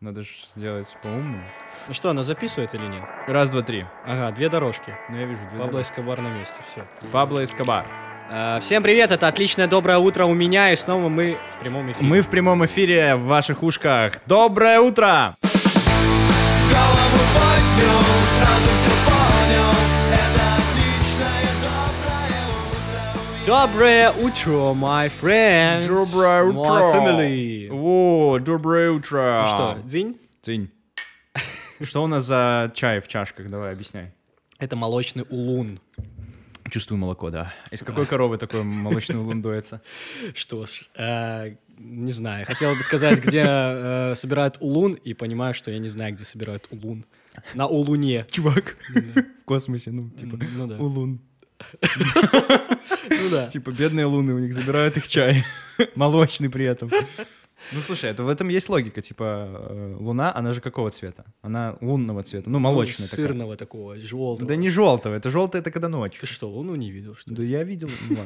Надо же сделать по-умному. Ну что, она записывает или нет? Раз, два, три. Ага, две дорожки. Ну, я вижу две Пабло дороги. Эскобар на месте, все. Пабло Эскобар. всем привет, это отличное доброе утро у меня, и снова мы в прямом эфире. Мы в прямом эфире в ваших ушках. Доброе утро! Голову поднял, сразу доброе утро my friends. Доброе My утро! family. О, доброе утро! Ну что, дзинь? Дзинь. Что у нас за чай в чашках? Давай, объясняй. Это молочный улун. Чувствую молоко, да. Из какой коровы такой молочный улун дуется? Что ж, э, не знаю. Хотел бы сказать, где э, собирают улун, и понимаю, что я не знаю, где собирают улун. На улуне. Чувак, в космосе, ну, типа, ну улун. Ну да. Типа, бедные луны, у них забирают их чай. Молочный при этом. Ну, слушай, это в этом есть логика. Типа, э, луна, она же какого цвета? Она лунного цвета, ну, молочная Ну, такая. Сырного такого, желтого. Да не желтого, это желтое, это когда ночь. Ты что, луну не видел, что ли? Да я видел, ну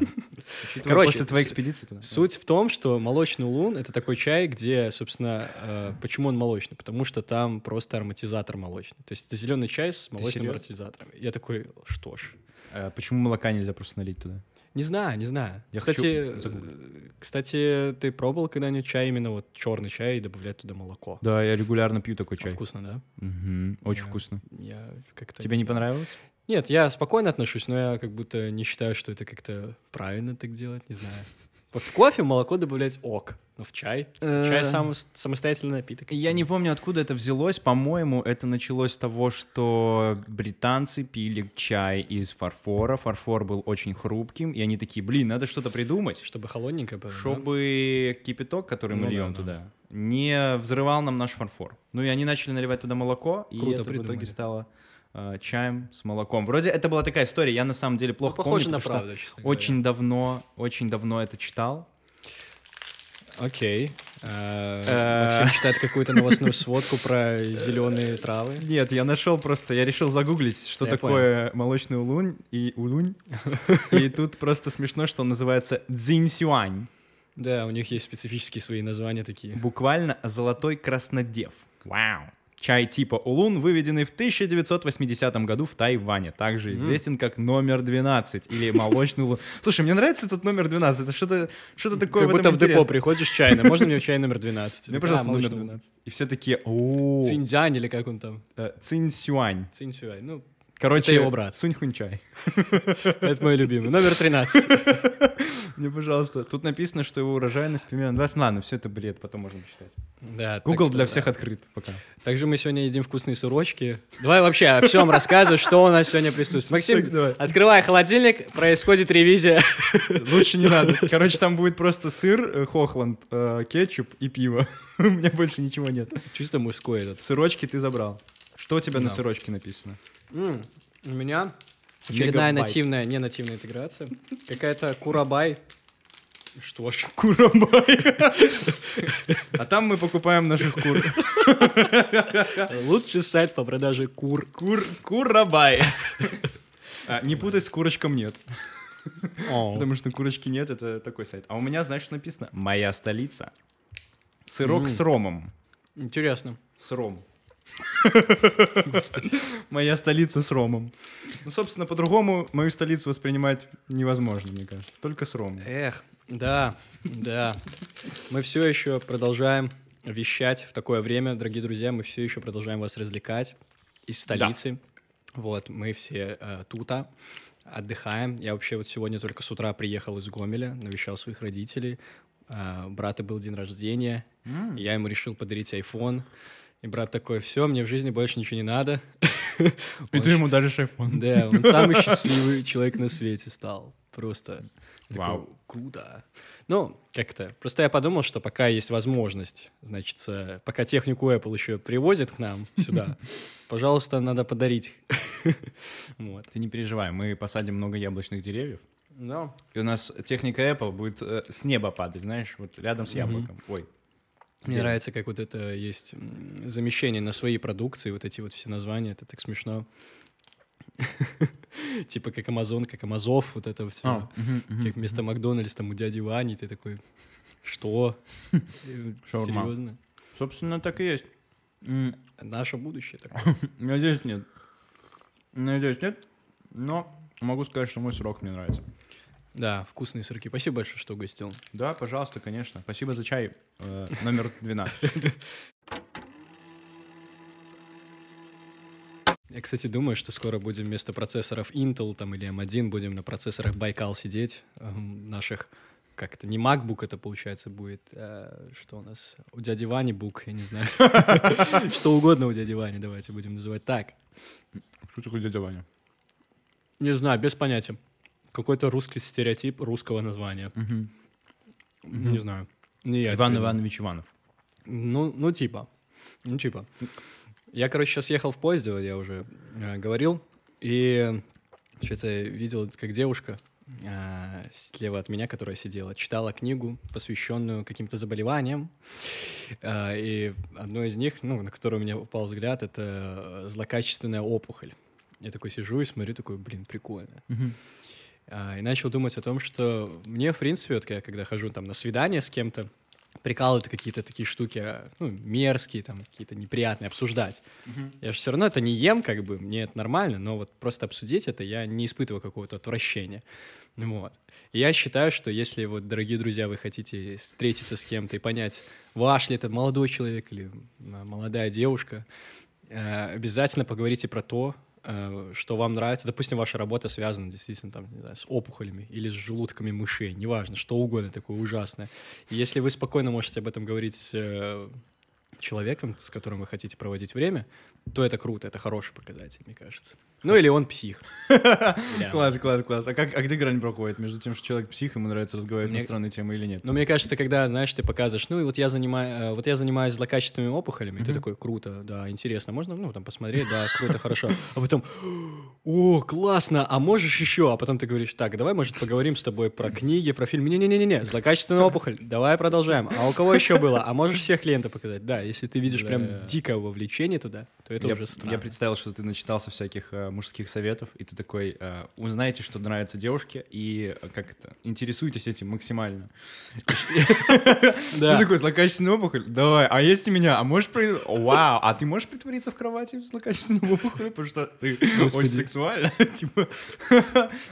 Короче, после твоей экспедиции. Суть в том, что молочный улун — это такой чай, где, собственно, э, почему он молочный? Потому что там просто ароматизатор молочный. То есть это зеленый чай с молочным ароматизатором. Я такой, что ж. Э, Почему молока нельзя просто налить туда? Не знаю, не знаю. Я кстати, э, кстати, ты пробовал когда-нибудь чай именно вот черный чай и добавлять туда молоко? Да, я регулярно пью такой А чай. Вкусно, да? Мгм, Очень Да. вкусно. Я как-то... Тебе не понравилось? Нет, я спокойно отношусь, но я как будто не считаю, что это как-то правильно так делать, не знаю. Вот в кофе молоко добавлять ок, но в чай... Чай Э, сам, самостоятельный напиток. Я не помню, откуда это взялось. По-моему, это началось с того, что британцы пили чай из фарфора. Фарфор был очень хрупким, и они такие, блин, надо что-то придумать, Чтобы холодненько было, да? чтобы кипяток, который мы Ну да, льем да. туда, не взрывал нам наш фарфор. Ну и они начали наливать туда молоко, и Круто это в придумали. итоге стало э, чаем с молоком. Вроде это была такая история, я на самом деле Ну, плохо похоже помню, на потому что правду, говоря. очень давно, очень давно это читал. Окей. Э, Э. Максим читает какую-то новостную сводку про зеленые травы. Нет, я нашел просто, я решил загуглить, что такое молочный улунь и улунь. И тут просто смешно, что он называется дзиньсюань. Да, у них есть специфические свои названия такие. Буквально золотой краснодев. Вау. Чай типа улун, выведенный в 1980 году в Тайване. Также известен как номер 12 или молочный улун. Слушай, мне нравится этот номер 12. Это что-то что такое Как будто в депо приходишь чайный. Можно мне чай номер 12? Мне, пожалуйста, номер молочный 12. И все такие, о Циньцзянь или как он там? Циньсюань. Циньсюань. Ну, Короче, Это его брат. Сунь-хунь чай. это мой любимый. Номер 13. Мне, пожалуйста. Тут написано, что его урожайность примерно 20. Ладно, все это бред, потом можно почитать. Да, Google для всех открыт пока. Также мы сегодня едим вкусные сырочки. Давай вообще о всем рассказывай, что у нас сегодня присутствует. Максим, открывай холодильник, происходит ревизия. Лучше не надо. Короче, там будет просто сыр, э, хохланд, э, кетчуп и пиво. У меня больше ничего нет. Чисто мужской этот. Сырочки ты забрал. Что у тебя на Да. сырочке написано? М, У меня очередная Мегабайт. нативная, не нативная интеграция. Какая-то курабай. Что ж, Курамбай. А там мы покупаем наших кур. лучший сайт по продаже кур. Кур, курабай. А, Не путай с курочком нет. Потому что курочки нет, это такой сайт. А у меня, знаешь, что написано? Моя столица. Сырок с ромом. Интересно. С ром. Моя столица с ромом. Ну, собственно, по-другому мою столицу воспринимать невозможно, мне кажется. Только с ромом. Эх, да, да. Мы все еще продолжаем вещать в такое время, дорогие друзья, мы все еще продолжаем вас развлекать из столицы. Вот, мы все э, тута, отдыхаем. Я вообще вот сегодня только с утра приехал из Гомеля, навещал своих родителей. Э, у брата был день рождения, и я ему решил подарить iPhone. И брат такой, все, мне в жизни больше ничего не надо. И ты ему даришь iPhone. да, он самый счастливый человек на свете стал. Просто. Вау. Круто. Ну, как-то. Просто я подумал, что пока есть возможность, значит, э, пока технику Apple еще привозят к нам сюда, пожалуйста, надо подарить. Вот. Ты не переживай, мы посадим много яблочных деревьев. Да. И у нас техника Apple будет э, с неба падать, знаешь, вот рядом с яблоком. Ой. Мне нравится, как вот это есть замещение на свои продукции, вот эти вот все названия, это так смешно. Типа как Амазон, как Амазов, вот это все. А, Как вместо Макдональдс там у дяди Вани, ты такой, что? Серьезно? Собственно, так и есть. Наше будущее такое. Надеюсь, нет. Надеюсь, нет. Но могу сказать, что мой срок мне нравится. Да, вкусные сырки. Спасибо большое, что угостил. Да, пожалуйста, конечно. Спасибо за чай. э, номер 12. Я, кстати, думаю, что скоро будем вместо процессоров Intel там, или M1 будем на процессорах Байкал сидеть, эм, наших, как это, не MacBook это получается будет, а что у нас, у дяди Вани бук, я не знаю. Что угодно у дяди Вани, давайте будем называть так. Что такое дядя Ваня? Не знаю, без понятия. Какой-то русский стереотип русского названия. Не знаю. Не я Иван. Иванович Иванов. Ну, ну типа. Ну, типа. Я, короче, сейчас ехал в поезде, я уже э, говорил, и что-то видел, как девушка э, слева от меня, которая сидела, читала книгу, посвященную каким-то заболеваниям. Э, и одно из них, ну, на которое у меня упал взгляд, это э, злокачественная опухоль. Я такой сижу и смотрю, такой, блин, прикольно. А, и начал думать о том, что мне, в принципе, вот я когда хожу там на свидание с кем-то, прикалывают какие-то такие штуки, а, ну, мерзкие, там, какие-то неприятные, обсуждать. Я же все равно это не ем, как бы, мне это нормально, но вот просто обсудить это я не испытываю какого-то отвращения. Вот. И я считаю, что если вот, дорогие друзья, вы хотите встретиться с кем-то и понять, ваш ли это молодой человек или молодая девушка, э, обязательно поговорите про то, что вам нравится. Допустим, ваша работа связана действительно там, не знаю, с опухолями или с желудками мышей, неважно, что угодно такое ужасное. И если вы спокойно можете об этом говорить с э, человеком, с которым вы хотите проводить время, то это круто, это хороший показатель, мне кажется. Ну или он псих. Класс, класс, класс. А, как, а где грань проходит между тем, что человек псих, ему нравится разговаривать на странные темы или нет? Но мне кажется, когда, знаешь, ты показываешь, ну и вот я, занимаю, вот я занимаюсь злокачественными опухолями, и ты такой, круто, да, интересно, можно, ну, там, посмотреть, да, круто, хорошо. А потом, о, классно, а можешь еще? А потом ты говоришь, так, давай, может, поговорим с тобой про книги, про фильмы. Не-не-не-не, злокачественная опухоль, давай продолжаем. А у кого еще было? А можешь всех клиентов показать? Да, если ты видишь прям дикое вовлечение туда, то это я, уже странно. я представил, что ты начитался всяких э, мужских советов, и ты такой, э, узнаете, что нравится девушке, и э, как это, интересуйтесь этим максимально. Ты такой, злокачественная опухоль? Давай, а есть у меня? А можешь... Вау, а ты можешь притвориться в кровати с злокачественной опухолью? Потому что ты очень сексуально. Типа,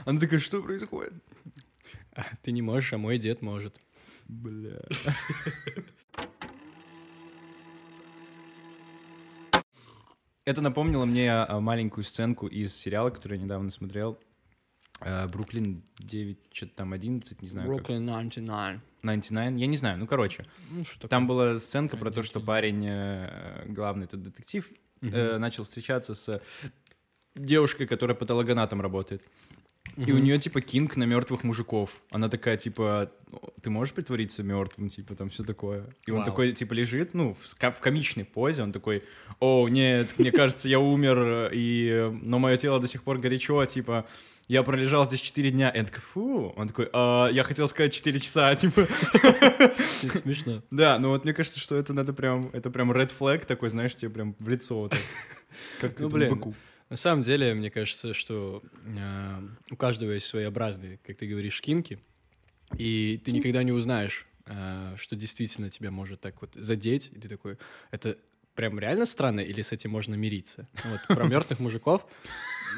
она такая, что происходит? А, Ты не можешь, а мой дед может. Бля. Это напомнило мне а, маленькую сценку из сериала, который я недавно смотрел. Э, Бруклин 9, что-то там 11, не знаю. Brooklyn 99. 99, я не знаю, ну короче. Ну, что Там была сценка про то, что парень, э, главный этот детектив, э, начал встречаться с девушкой, которая патологоанатом работает. И у нее, типа, кинг на мертвых мужиков. Она такая, типа, «Ну, ты можешь притвориться мертвым, типа, там все такое. И он Вау. такой, типа, лежит, ну, в, в комичной позе, он такой, о, нет, мне кажется, я умер, и, но мое тело до сих пор горячо, типа, я пролежал здесь 4 дня. И он такой, фу. Он такой, «А, я хотел сказать 4 часа, типа. Смешно. Да, ну вот мне кажется, что это надо прям, это прям red flag такой, знаешь, тебе прям в лицо. Как Ну, блин, быку. На самом деле, мне кажется, что э, у каждого есть своеобразные, как ты говоришь, кинки, и ты никогда не узнаешь, э, что действительно тебя может так вот задеть, и ты такой, это прям реально странно, или с этим можно мириться? Вот про мертвых мужиков,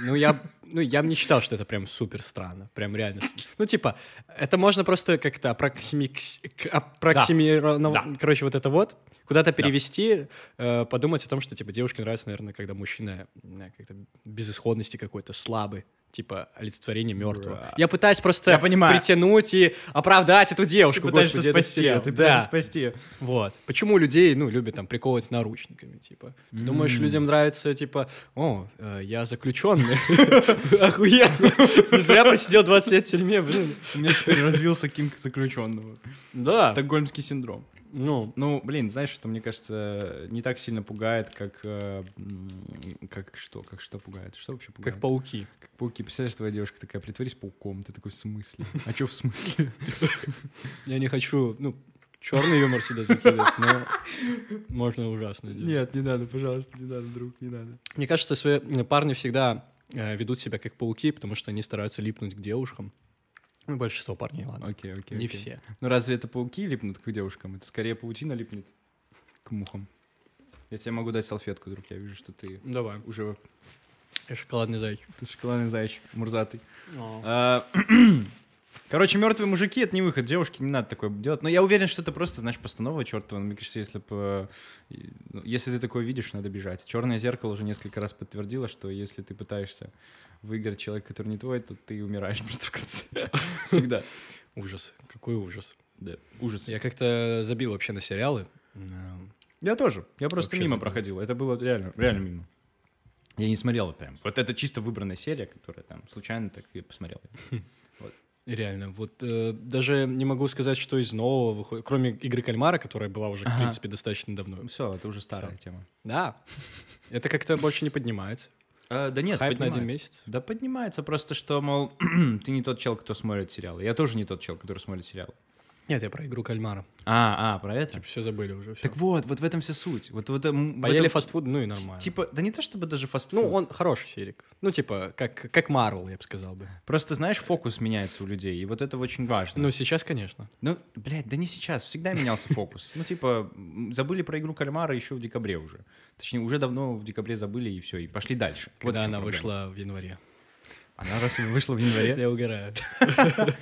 ну я, ну я бы не считал, что это прям супер странно, прям реально. Ну типа, это можно просто как-то аппроксими- к- аппроксимировано- Да. короче, вот это вот, куда-то перевести, э, подумать о том, что, типа, девушке нравится, наверное, когда мужчина как-то безысходности какой-то, слабый, типа, олицетворение мертвого. Бра. Я пытаюсь просто Я понимаю. притянуть и оправдать эту Ты девушку, пытаешься господи, спасти, сериал. ты да. пытаешься спасти. Вот. Почему людей, ну, любят там приковывать наручниками, типа? Ты думаешь, М. людям нравится, типа, о, э, я заключенный. Охуенно. Зря посидел 20 лет в тюрьме, блин. У меня теперь развился кинг заключенного. Да. Стокгольмский синдром. Ну, Ну, блин, знаешь, это, мне кажется, не так сильно пугает, как... э, Как что? Как что пугает? Что вообще пугает? как пауки. Как пауки. Представляешь, твоя девушка такая, притворись пауком. Ты такой, в смысле? А что в смысле? Я не хочу, ну, черный юмор сюда закидывать, но можно ужасно делать. Нет, не надо, пожалуйста, не надо, друг, не надо. Мне кажется, свои парни всегда э, ведут себя как пауки, потому что они стараются липнуть к девушкам. Ну, большинство парней, ладно. Окей, окей. Не окей. все. Ну разве это пауки липнут к девушкам? Это скорее паутина липнет к мухам. Я тебе могу дать салфетку, друг. Я вижу, что ты Давай. уже Я шоколадный зайчик. ты шоколадный зайчик, мурзатый. А, Короче, мертвые мужики это не выход, девушки не надо такое делать. Но я уверен, что это просто, знаешь, постанова чертова. Мне кажется, если бы, если ты такое видишь, надо бежать. Черное зеркало уже несколько раз подтвердило, что если ты пытаешься выиграть человека, который не твой, то ты умираешь просто в конце. Всегда. Ужас. Какой ужас. Да. Ужас. Я как-то забил вообще на сериалы. Я тоже. Я просто Вообще мимо проходил. Это было реально, реально мимо. Я не смотрел прям. Вот это чисто выбранная серия, которая там случайно так и посмотрел. Реально, вот э, даже не могу сказать, что из нового выходит, кроме игры кальмара, которая была уже, в Ага. принципе, достаточно давно. Все, это уже старая тема. Да, это как-то больше не поднимается. А, да нет, Хайп на один поднимается. месяц. Да поднимается просто, что, мол, ты не тот чел, кто смотрит сериалы. Я тоже не тот чел, который смотрит сериалы. Нет, я про игру кальмара. А, а, про это? Типа все забыли уже. Всё. Так вот, вот в этом вся суть. Вот, вот, Поели этом- фастфуд, ну и нормально. Типа, да не то чтобы даже фастфуд. ну, он хороший серик. Ну, типа, как, как Марвел, я бы сказал бы. Просто, знаешь, фокус меняется у людей, и вот это очень важно. Ну, сейчас, конечно. Ну, блядь, да не сейчас, всегда менялся фокус. Ну, типа, забыли про игру кальмара еще в декабре уже. Точнее, уже давно в декабре забыли, и все, и пошли дальше. Вот Когда чем она вышла в январе. Она раз вышла в январе. Я угораю.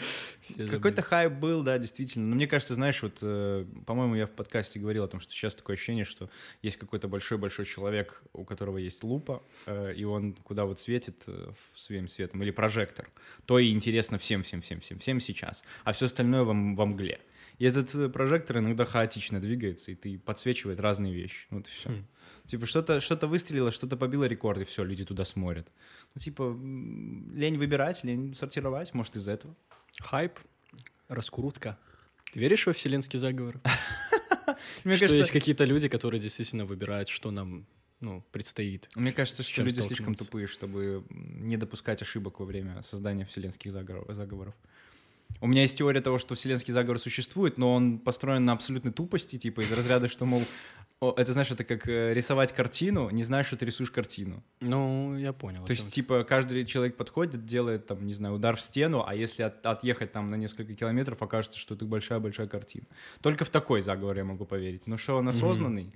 Какой-то хайп был, да, действительно. Но мне кажется, знаешь, вот, э, по-моему, я в подкасте говорил о том, что сейчас такое ощущение, что есть какой-то большой-большой человек, у которого есть лупа, э, и он куда вот светит э, своим светом, или прожектор, то и интересно всем-всем-всем-всем-всем сейчас, а все остальное во, м- во мгле. И этот э, прожектор иногда хаотично двигается, и ты подсвечивает разные вещи. Вот и все. Хм. Типа что-то что выстрелило, что-то побило рекорд, и все, люди туда смотрят. Ну, типа, лень выбирать, лень сортировать, может, из-за этого. Хайп, раскрутка. Ты веришь во вселенский заговор? Мне что кажется, есть какие-то люди, которые действительно выбирают, что нам ну, предстоит. Мне кажется, что люди слишком тупые, чтобы не допускать ошибок во время создания вселенских заговор- заговоров. У меня есть теория того, что вселенский заговор существует, но он построен на абсолютной тупости, типа из разряда, что, мол, это, знаешь, это как э, рисовать картину, не знаешь, что ты рисуешь картину. Ну, я понял. То есть, типа, каждый человек подходит, делает, там, не знаю, удар в стену, а если от- отъехать там на несколько километров, окажется, что это большая-большая картина. Только в такой заговор я могу поверить. Но что он осознанный,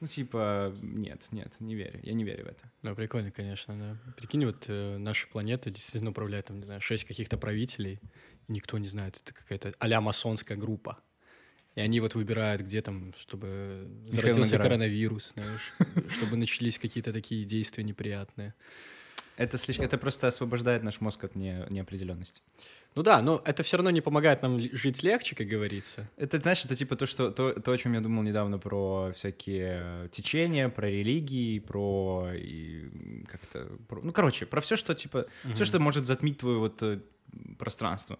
ну, типа, нет, нет, не верю. Я не верю в это. Да, прикольно, конечно, да. Прикинь, вот э, наша планета действительно управляет, там, не знаю, шесть каких-то правителей, никто не знает, это какая-то а масонская группа. И они вот выбирают, где там, чтобы зародился коронавирус, знаешь, чтобы начались какие-то такие действия неприятные. Это, слишком, это просто освобождает наш мозг от не, неопределенности. Ну да, но это все равно не помогает нам жить легче, как говорится. Это, знаешь, это типа то, что, то, то, о чем я думал недавно про всякие течения, про религии, про, как-то, про- ну, короче, про все, что, типа, все, что может затмить твое вот э, пространство,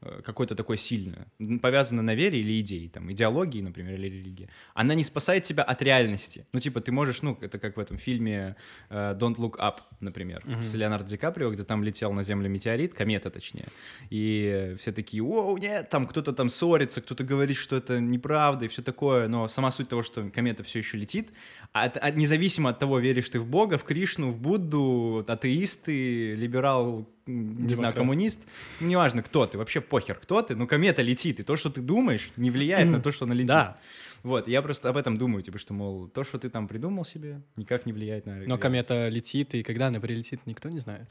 э, какое-то такое сильное, повязано на вере или идее, там, идеологии, например, или религии, она не спасает тебя от реальности. Ну, типа, ты можешь, ну, это как в этом фильме э, Don't Look Up, например, Мгм. с Леонардо Ди Каприо, где там летел на Землю метеорит, комета точнее, и все такие, оу, нет, там кто-то там ссорится, кто-то говорит, что это неправда и все такое, но сама суть того, что комета все еще летит, от- от- независимо от того, веришь ты в Бога, в Кришну, в Будду, атеист ты, либерал, не знаю, Демократ. коммунист, неважно, кто ты, вообще похер, кто ты, но комета летит, и то, что ты думаешь, не влияет на то, что она летит. Да, Вот, я просто об этом думаю, типа, что, мол, то, что ты там придумал себе, никак не влияет на... но комета летит, и когда она прилетит, никто не знает.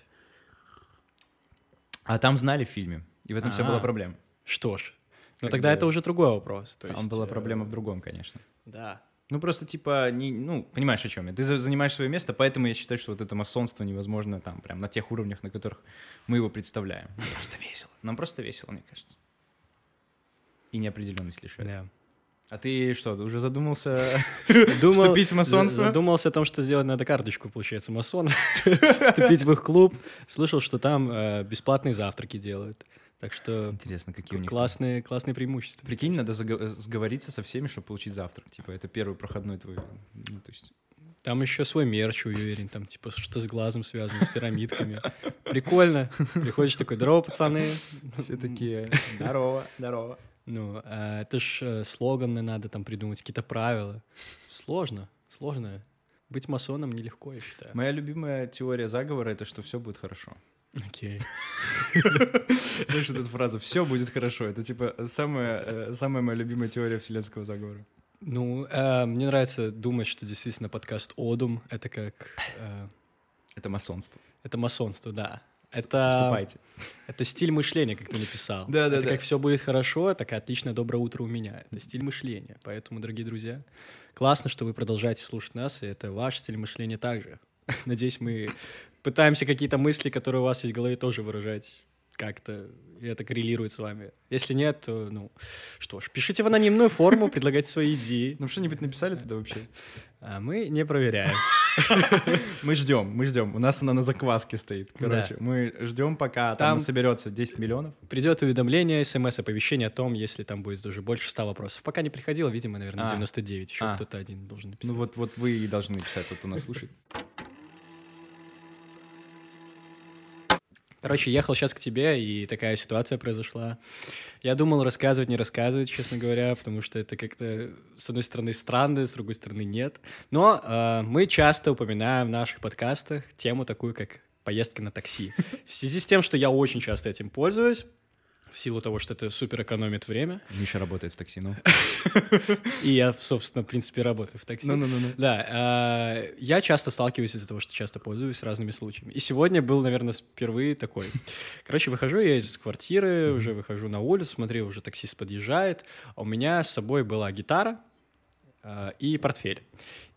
А там знали в фильме, и в этом вся А. была проблема. Что ж, но Как тогда бы это уже другой вопрос. То Там есть, была э, проблема в другом, конечно. Да. Ну, просто, типа, не, ну, понимаешь, о чем я. Ты за- занимаешь свое место, поэтому я считаю, что вот это масонство невозможно там, прям на тех уровнях, на которых мы его представляем. Нам просто весело. Нам просто весело, мне кажется. И неопределенность лишает. Да. А ты что, уже задумался Думал- вступить в масонство? за- Задумался о том, что сделать надо карточку, получается, масона. Вступить в их клуб. Слышал, что там э, бесплатные завтраки делают. Так что Интересно, какие у них там. классные, классные преимущества. Прикинь, надо заго- сговориться со всеми, чтобы получить завтрак. Типа, это первый проходной твой. Ну, то есть... Там еще свой мерч, уверен, там типа что с глазом связано, с пирамидками. Прикольно. Приходишь такой, здорово, пацаны. Все такие, здорово, здорово. Ну, а это ж э, слоганы надо там придумать, какие-то правила. Сложно, сложно. Быть масоном нелегко, я считаю. Моя любимая теория заговора — это что все будет хорошо. Окей. Знаешь, вот эту фразу «все будет хорошо» — это типа самая, э, самая моя любимая теория вселенского заговора. Ну, э, мне нравится думать, что действительно подкаст «Одум» — это как... э, Это масонство. это масонство, да. Это, Вступайте. это стиль мышления, как ты написал. Да, да, это да. как все будет хорошо, так и отличное доброе утро у меня. Это стиль мышления. Поэтому, дорогие друзья, классно, что вы продолжаете слушать нас, и это ваш стиль мышления также. Надеюсь, мы пытаемся какие-то мысли, которые у вас есть в голове, тоже выражать как-то, и это коррелирует с вами. Если нет, то, ну, что ж, пишите в анонимную форму, предлагайте свои идеи. Ну что-нибудь написали тогда вообще? А мы не проверяем. Мы ждем, мы ждем. У нас она на закваске стоит. Короче, мы ждем, пока там, соберется 10 миллионов. Придет уведомление, смс-оповещение о том, если там будет уже больше 100 вопросов. Пока не приходило, видимо, наверное, А. 99. Еще А. кто-то один должен написать. Ну вот, вот вы и должны написать, тот, кто нас слушает. Короче, ехал сейчас к тебе, и такая ситуация произошла. Я думал рассказывать, не рассказывать, честно говоря, потому что это как-то, с одной стороны, странно, с другой стороны, нет. Но э, мы часто упоминаем в наших подкастах тему такую, как поездки на такси. В связи с тем, что я очень часто этим пользуюсь, в силу того, что это супер экономит время, Миша работает в такси, ну. и я, собственно, в принципе, работаю в такси. Ну-ну-ну. Да, а, я часто сталкиваюсь из-за того, что часто пользуюсь разными случаями. И сегодня был, наверное, впервые такой. Короче, выхожу я из квартиры, уже выхожу на улицу, смотрю, уже таксист подъезжает, а у меня с собой была гитара а, и портфель.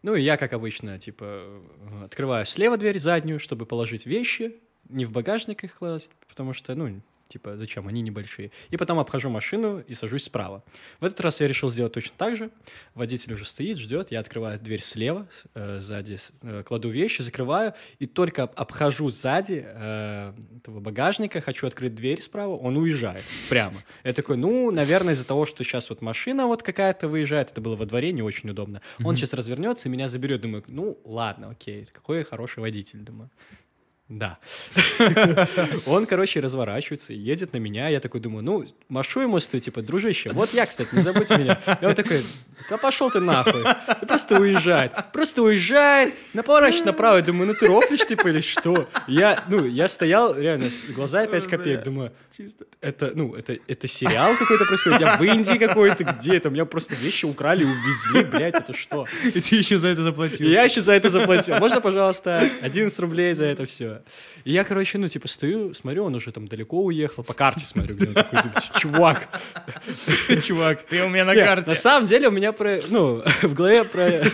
Ну, и я, как обычно, типа, открываю слева дверь заднюю, чтобы положить вещи, не в багажник их класть, потому что, ну, типа, зачем, они небольшие. И потом обхожу машину и сажусь справа. В этот раз я решил сделать точно так же. Водитель уже стоит, ждет, я открываю дверь слева, э, сзади э, кладу вещи, закрываю, и только об- обхожу сзади э, этого багажника, хочу открыть дверь справа, он уезжает прямо. Я такой, ну, наверное, из-за того, что сейчас вот машина вот какая-то выезжает, это было во дворе, не очень удобно. Он сейчас развернется и меня заберет, думаю, ну, ладно, окей, какой хороший водитель, думаю. Да. Он, короче, разворачивается едет на меня. Я такой думаю, ну, машу ему, стою, типа, дружище, вот я, кстати, не забудь меня. И он такой, да пошел ты нахуй. И просто уезжает. Просто уезжает, на поворачивает направо. Я думаю, ну ты рофлишь, типа, или что? Я, ну, я стоял, реально, глаза 5 копеек, думаю, это, ну, это, это сериал какой-то происходит, я в Индии какой-то, где это, меня просто вещи украли, увезли, блядь, это что? И ты еще за это заплатил. И я еще за это заплатил. Можно, пожалуйста, 11 рублей за это все? И я, короче, ну, типа, стою, смотрю, он уже там далеко уехал, по карте смотрю, где он такой, типа, чувак. Чувак, ты у меня на карте. На самом деле у меня ну, в голове про,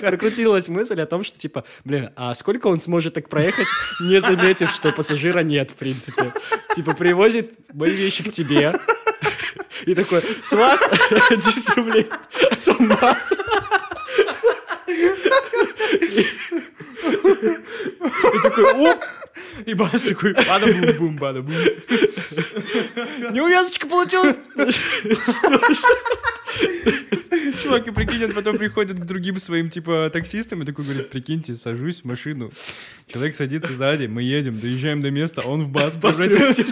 прокрутилась мысль о том, что, типа, блин, а сколько он сможет так проехать, не заметив, что пассажира нет, в принципе. Типа, привозит мои вещи к тебе, и такой, с вас 10 рублей, а то масса. И такой, оп, И бас такой, бада-бум-бум, бада-бум. неувязочка получилась. Чувак, и прикинь, он потом приходит к другим своим, типа, таксистам и такой говорит, прикиньте, сажусь в машину, человек садится сзади, мы едем, доезжаем до места, он в бас превратился.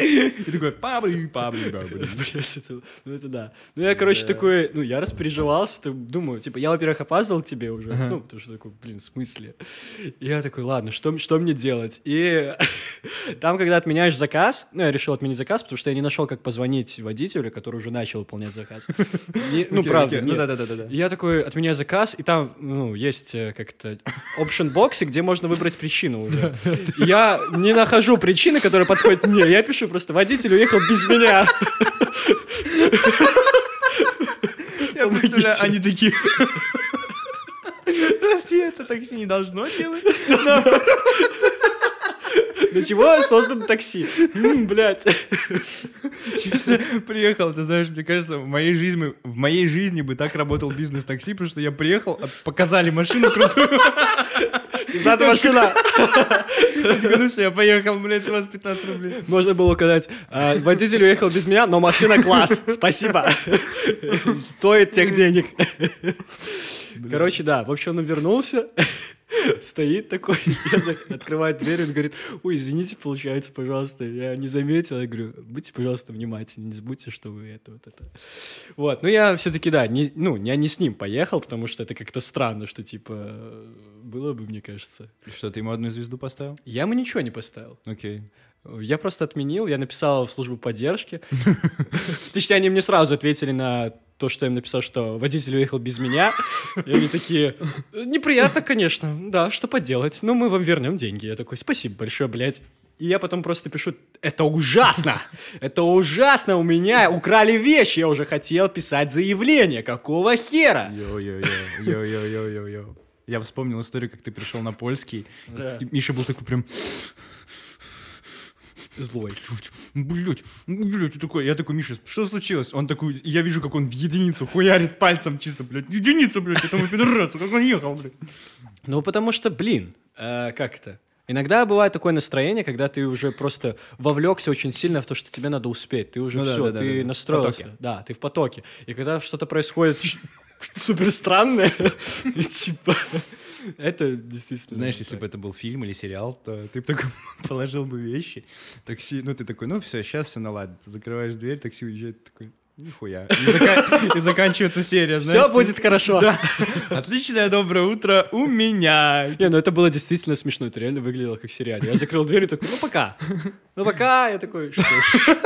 И такой, пабли, пабли, пабли. Блять, это, ну это да. Ну я, короче, такой, ну я распереживался, думаю, типа, я, во-первых, опаздывал к тебе уже, ну, потому что такой, блин, в смысле? Я такой, ладно, что, что мне делать? И там, когда отменяешь заказ, ну, я решил отменить заказ, потому что я не нашел, как позвонить водителю, который уже начал выполнять заказ. Ну, правда, Ну. И Я такой отменяю заказ, и там, ну, есть э, как-то option боксе, где можно выбрать причину уже. Я не нахожу причины, которая подходит мне. Я пишу просто, водитель уехал без меня. Я представляю, они такие... Разве это такси не должно делать? Для чего создано такси? М, Блядь. Честно, приехал, ты знаешь, мне кажется, в моей жизни, в моей жизни бы так работал бизнес такси, потому что я приехал, а показали машину крутую, Надо машина. ну все, я поехал, блядь, с вас 15 рублей. Можно было указать, «А, водитель уехал без меня, но машина класс, спасибо. Стоит тех денег. Короче, да, в общем, он вернулся, стоит такой, открывает дверь, он говорит, ой, извините, получается, пожалуйста, я не заметил. Я говорю, будьте, пожалуйста, внимательны, не забудьте, что вы это, вот это. Вот, ну я все-таки, да, не, ну, я не с ним поехал, потому что это как-то странно, что, типа, было бы, мне кажется. Что, ты ему одну звезду поставил? Я ему ничего не поставил. Окей. Я просто отменил, я написал в службу поддержки. Точнее, они мне сразу ответили на то, что я им написал, что водитель уехал без меня. И они такие, неприятно, конечно, да, что поделать. Но мы вам вернем деньги. Я такой, спасибо большое, блядь. И я потом просто пишу, это ужасно, это ужасно, у меня украли вещи, я уже хотел писать заявление, какого хера? Йо-йо-йо-йо-йо-йо-йо. Я вспомнил историю, как ты пришел на польский. Да. и Миша был такой прям, Злой. блять, блять, такой, я такой, Миша, что случилось? Он такой, я вижу, как он в единицу хуярит пальцем чисто, блядь, единицу, блядь, этому пидорасу, как он ехал, блядь. Ну, потому что, блин, э, как это? Иногда бывает такое настроение, когда ты уже просто вовлекся очень сильно в то, что тебе надо успеть. Ты уже Ну все, да, да, ты да, да. Настроился. потоке. Да, ты в потоке. И когда что-то происходит супер странное, и типа, это действительно... Знаешь, если бы это был фильм или сериал, то ты бы такой положил бы вещи, такси, ну ты такой, ну все, сейчас все наладится, закрываешь дверь, такси уезжает, такой, нихуя. И, зака- и заканчивается серия, знаешь. Все будет хорошо. Да. Отличное доброе утро у меня. Не, ну это было действительно смешно, это реально выглядело как в сериале. Я закрыл дверь и такой, ну пока, ну пока, я такой, что ж,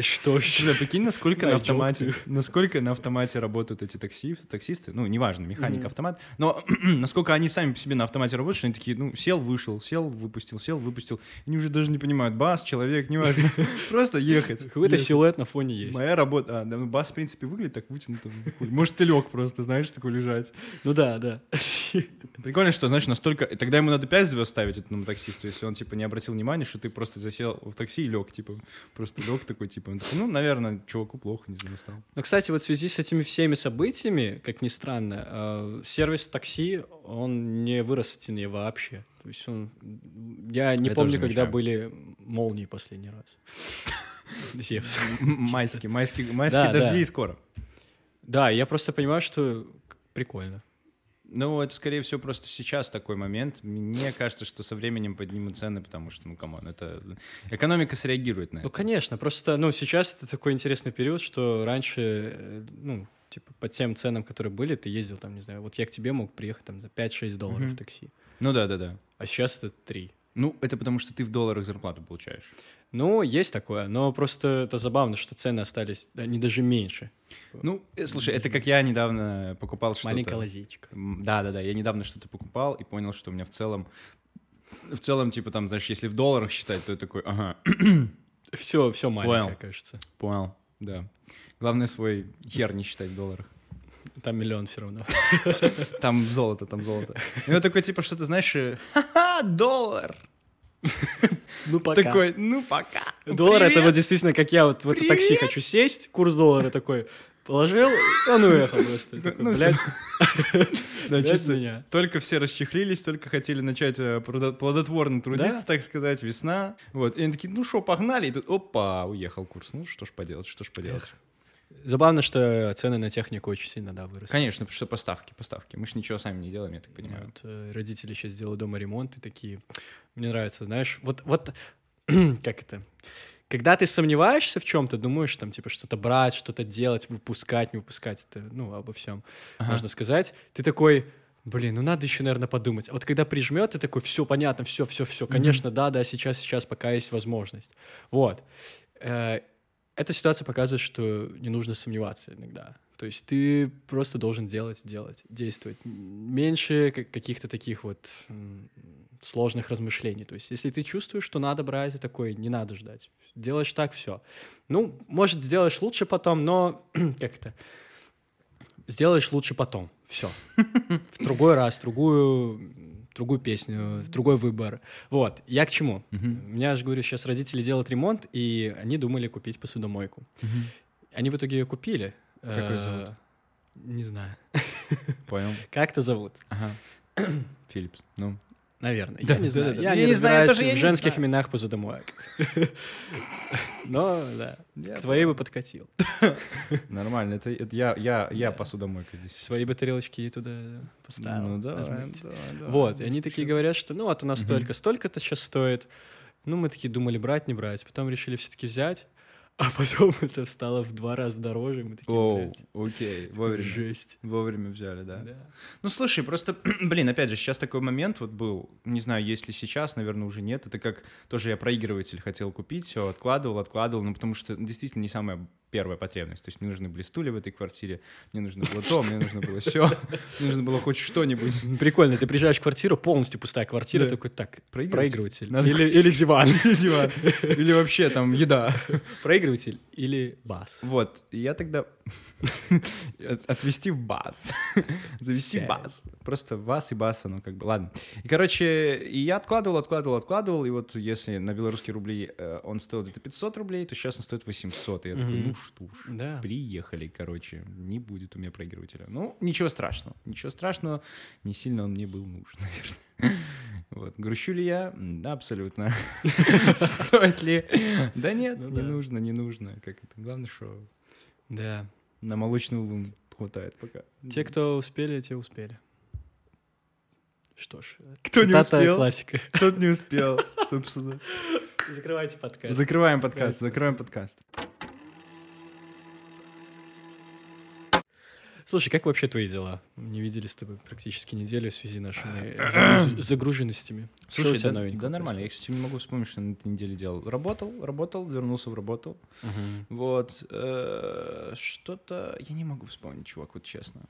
что. Да, прикинь, насколько на автомате, насколько на автомате работают эти такси, таксисты, ну, неважно, механик, автомат, но насколько они сами по себе на автомате работают, что они такие, ну, сел, вышел, сел, выпустил, сел, выпустил, они уже даже не понимают, бас, человек, неважно, просто ехать. Какой-то силуэт на фоне есть. Моя работа, а, да, ну, бас, в принципе, выглядит так вытянуто. хуй. Может, ты лег просто, знаешь, такой лежать. Ну да, да. Прикольно, что, знаешь, настолько... Тогда ему надо 5 звезд ставить этому таксисту, если он, типа, не обратил внимания, что ты просто засел в такси и лег, типа, просто лег такой, типа, он такой, ну, наверное, чуваку плохо, не знаю, стало. Но, кстати, вот в связи с этими всеми событиями, как ни странно, э, сервис такси, он не вырос в цене вообще. То есть он... Я не Я помню, когда были молнии последний раз. Зевс. Майские, майские, майские Да, дожди да. и скоро. Да, я просто понимаю, что прикольно. Ну, это, скорее всего, просто сейчас такой момент. Мне кажется, что со временем поднимут цены, потому что, ну, come on, это... Экономика среагирует на Ну, это. конечно, просто, ну, сейчас это такой интересный период, что раньше, э, ну, типа, по тем ценам, которые были, ты ездил там, не знаю, вот я к тебе мог приехать там за 5-6 долларов Мгм. в такси, Ну, да-да-да. а сейчас это 3. Ну, это потому что ты в долларах зарплату получаешь. Ну, есть такое, но просто это забавно, что цены остались, они даже меньше. Ну, э, слушай, это как я недавно покупал что-то. Маленькая лазейка. М, Да, да, да. Я недавно что-то покупал и понял, что у меня в целом. В целом, типа, там, знаешь, если в долларах считать, то я такой, ага, Все, все маленькое, Понял. кажется. понял, да. Главное свой хер не считать в долларах. Там миллион все равно. Там золото, там золото. И он такой, типа, что-то, знаешь, э, ха-ха, доллар. Ну, пока. Такой, ну, пока. Доллар это вот действительно, как я вот в это такси хочу сесть, курс доллара такой положил, он уехал просто. Такой, Ну, блядь, Да, чисто меня. Только все расчехлились, только хотели начать э, плодо- плодотворно трудиться, так сказать, весна. Вот. И они такие, ну что, погнали. И тут, опа, уехал курс. Ну что ж поделать, что ж поделать. Забавно, что цены на технику очень сильно, да, выросли. Конечно, потому что поставки, поставки. Мы ж ничего сами не делаем, я так понимаю. Вот, э, родители сейчас делают дома ремонт и такие, мне нравится, знаешь, вот, вот, как это, когда ты сомневаешься в чем-то, думаешь там, типа, что-то брать, что-то делать, выпускать, не выпускать, это, ну, обо всем Ага. можно сказать, ты такой, блин, ну надо еще, наверное, подумать. А вот когда прижмет, ты такой, все понятно, все, все, все, конечно, да, да, сейчас, сейчас, пока есть возможность. Вот. Эта ситуация показывает, что не нужно сомневаться иногда. То есть ты просто должен делать, делать, действовать. Меньше ка- каких-то таких вот сложных размышлений. То есть если ты чувствуешь, что надо брать, ты такой, не надо ждать. Делаешь так, все. Ну, может, сделаешь лучше потом, но как это? Сделаешь лучше потом. Все. В другой раз, другую, другую песню, другой выбор. Вот. Я к чему? Мгм. У меня же, говорю, сейчас родители делают ремонт, и они думали купить посудомойку. Они в итоге ее купили. Как её Э, зовут? Не знаю. Понял. Как-то зовут. Ага. Филлипс. Ну. Наверное. Да, я не да, знаю. да, да. Я Я не не знаю, тоже я в не женских знаю. именах посудомоек. Но, да. Я К твоей бы подкатил. Нормально, это, я, я, я Да. посудомойка здесь. Свои бы тарелочки туда поставил. Ну давай. Вот, и они такие говорят, что ну вот у нас столько, столько-то сейчас стоит. Ну, мы такие думали, брать, не брать. Потом решили все-таки взять. А потом это стало в два раза дороже. Мы такие, Оу, блядь, окей, вовремя. жесть. Вовремя взяли, да. Да. Ну, слушай, просто, блин, опять же, сейчас такой момент вот был, не знаю, есть ли сейчас, наверное, уже нет. Это как тоже я проигрыватель хотел купить, все, откладывал, откладывал, ну, потому что действительно не самая первая потребность. То есть мне нужны были стулья в этой квартире, мне нужно было то, мне нужно было все, мне нужно было хоть что-нибудь. Прикольно, ты приезжаешь в квартиру, полностью пустая квартира, Да. такой, так, Проигрыватель. проигрыватель. Надо Или, или диван. Диван. Или вообще там еда. Проигрыватель или бас. Вот, я тогда от- отвести в бас, завести бас, просто бас и бас, ну как бы, ладно. И, короче, и я откладывал, откладывал, откладывал, и вот если на белорусские рубли э, он стоил где-то 500 рублей, то сейчас он стоит 800, и я такой, ну что ж, Да. приехали, короче, не будет у меня проигрывателя. Ну, ничего страшного, ничего страшного, не сильно он мне был нужен, наверное. Вот. Грущу ли я? Да, абсолютно. Стоит ли? Да нет, Ну не нужно, не нужно. Как это? Главное, что Да. на молочный лун хватает пока. Те, кто успели, те успели. Что ж, Кто не успел? классика. Тот не успел, собственно. Закрывайте подкаст. Закрываем подкаст, закрываем подкаст. Слушай, как вообще твои дела? Не виделись с тобой практически неделю в связи с нашими загруженностями. Слушай, да, да нормально. Я, кстати, не могу вспомнить, что на этой неделе делал. Работал, работал, вернулся в работу. Мгм. Вот. э, Что-то... Я не могу вспомнить, чувак, вот честно.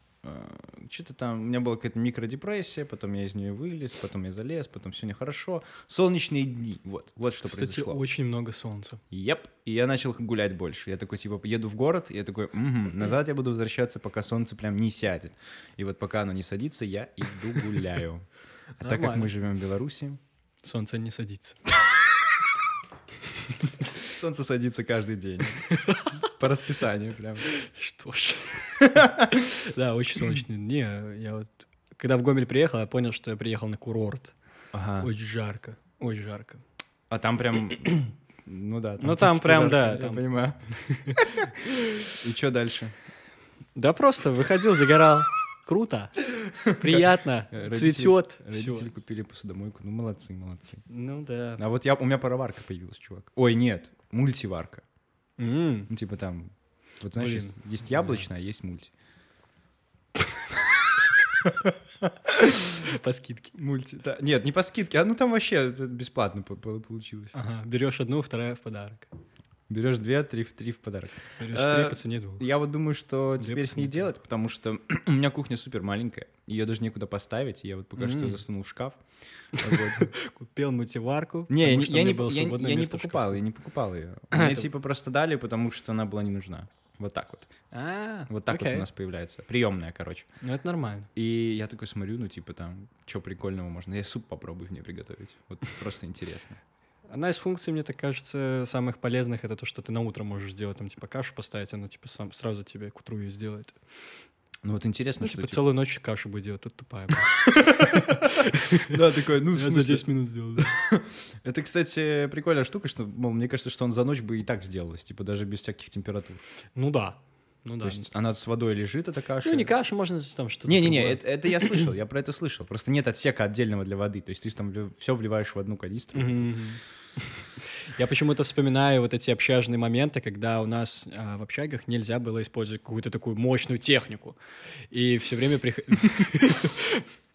Что-то там... У меня была какая-то микродепрессия, потом я из нее вылез, потом я залез, потом все нехорошо. Солнечные дни. Вот. Вот что Кстати, произошло. очень много солнца. Еп. И я начал гулять больше. Я такой, типа, еду в город, и я такой, «Мгм, назад я буду возвращаться, пока солнце прям не сядет. И вот пока оно не садится, я иду гуляю. А так как мы живем в Беларуси, Солнце не садится. солнце садится каждый день. По расписанию прям. Что ж. Да, очень солнечные дни. Я вот, когда в Гомель приехал, я понял, что я приехал на курорт. Ага. Очень жарко. Очень жарко. А там прям... Ну да. Ну, там принципе, прям, жарко, да, Я там. понимаю. И что дальше? Да просто выходил, загорал. Круто. Приятно. Цветет. Родители купили посудомойку. Ну, молодцы, молодцы. Ну да. А вот я, у меня пароварка появилась, чувак. Ой, нет, мультиварка. Ну, типа там, вот знаешь, есть, есть яблочная, а есть мульти. По скидке. Мульти, да. Нет, не по скидке, а ну там вообще бесплатно по- по- получилось. Ага, берешь одну, вторая в подарок. Берешь две, три, в- три в подарок. Берешь Э, три по цене двух. Я вот думаю, что Две теперь с ней делать, потому что у меня кухня супер маленькая, ее даже некуда поставить, я вот пока что засунул в шкаф. Купил мультиварку. Не, я не, покупал, я не покупал ее. Мне типа просто дали, потому что она была не нужна. Вот так вот. А, Вот так вот у нас появляется. Приемная, короче. Ну, это нормально. И я такой смотрю, ну, типа, там, что прикольного можно. Я суп попробую в ней приготовить. Вот просто интересно. Одна из функций, мне так кажется, самых полезных, это то, что ты на утро можешь сделать, там, типа, кашу поставить, она, типа, сам, сразу тебе к утру ее сделает. Ну, вот интересно, Ну, что... типа, типа- целую ночь кашу будет делать, тут тупая. Да, такой, ну, Я за смысле? 10 минут сделал. Это, кстати, прикольная штука, что, мол, мне кажется, что он за ночь бы и так сделалось, типа, даже без всяких температур. Ну да. Ну То да. есть она с водой лежит, эта каша. Ну, не каша, можно там что-то Не-не-не, это, это я слышал, я про это слышал. Просто нет отсека отдельного для воды. То есть ты там все вливаешь в одну канистру. Я почему-то вспоминаю вот эти общажные моменты, когда у нас а, в общагах нельзя было использовать какую-то такую мощную технику. И все время.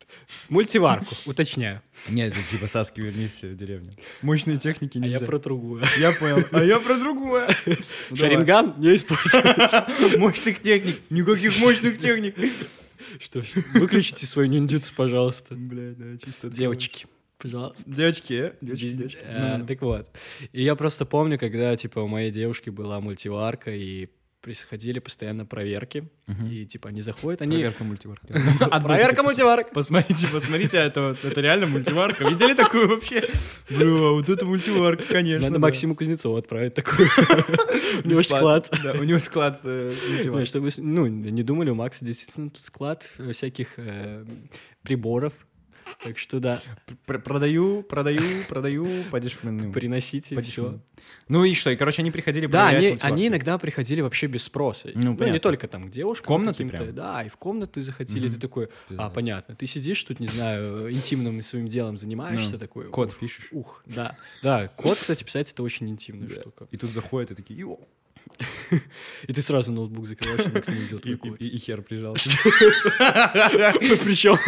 Мультиварку, уточняю. Нет, это типа Саски, вернись в деревню. Мощные техники А нельзя. я про другую. Я понял. А я про другое. Ну, давай. Шаринган не использовать. Мощных техник. Никаких мощных техник. Что ж, выключите свой ниндзюцу, пожалуйста. Бля, да, чисто. Девочки, пожалуйста. Девочки, э? Девочки, девочки. э, Ну, Так вот. И я просто помню, когда, типа, у моей девушки была мультиварка, и происходили постоянно проверки, Мгм. и, типа, они заходят, они... Проверка мультиварки. Проверка мультиварок! Посмотрите, посмотрите, это, реально мультиварка. Видели такую вообще? Бля, вот это мультиварка, конечно. Надо. Максиму Кузнецову отправить такую. У него склад. Да, у него склад э, мультиварки. Чтобы, ну, не думали, у Макса действительно тут склад э, всяких э, приборов. Так что да, Пр- Продаю, продаю, продаю, подешевле. приносите все. Ну и что? И, короче, они приходили Да, они, они иногда приходили вообще без спроса. Ну, Ну, не только там к девушкам. В комнаты прям? Да, и в комнаты заходили. Мгм. Ты такой, а, понятно, ты сидишь тут, не знаю, интимным своим делом занимаешься, Ну, такой. Код пишешь. Ух, да. Да, код, кстати, писать это очень интимная штука. И тут заходят и такие. И ты сразу ноутбук закрываешь, чтобы никто не и, твой код. и- и хер прижался. Причем...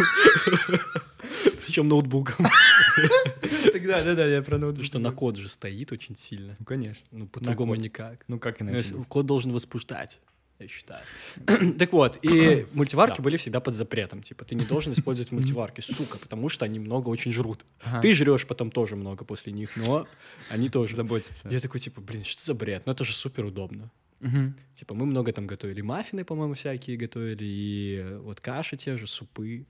Причем ноутбуком. Тогда, да-да, я про ноутбук. что на код же стоит очень сильно. Ну, конечно. Ну, по-другому никак. Ну, как Ну, иначе? Код должен возбуждать, я считаю. Так вот, и мультиварки Да. были всегда под запретом. Типа, ты не должен использовать мультиварки, сука, потому что они много очень жрут. Ага. Ты жрешь потом тоже много после них, но они тоже. Заботиться. Я такой, типа, блин, что за бред? Ну, это же супер удобно. Типа, мы много там готовили. Маффины, по-моему, всякие готовили, и э, вот каши те же, супы.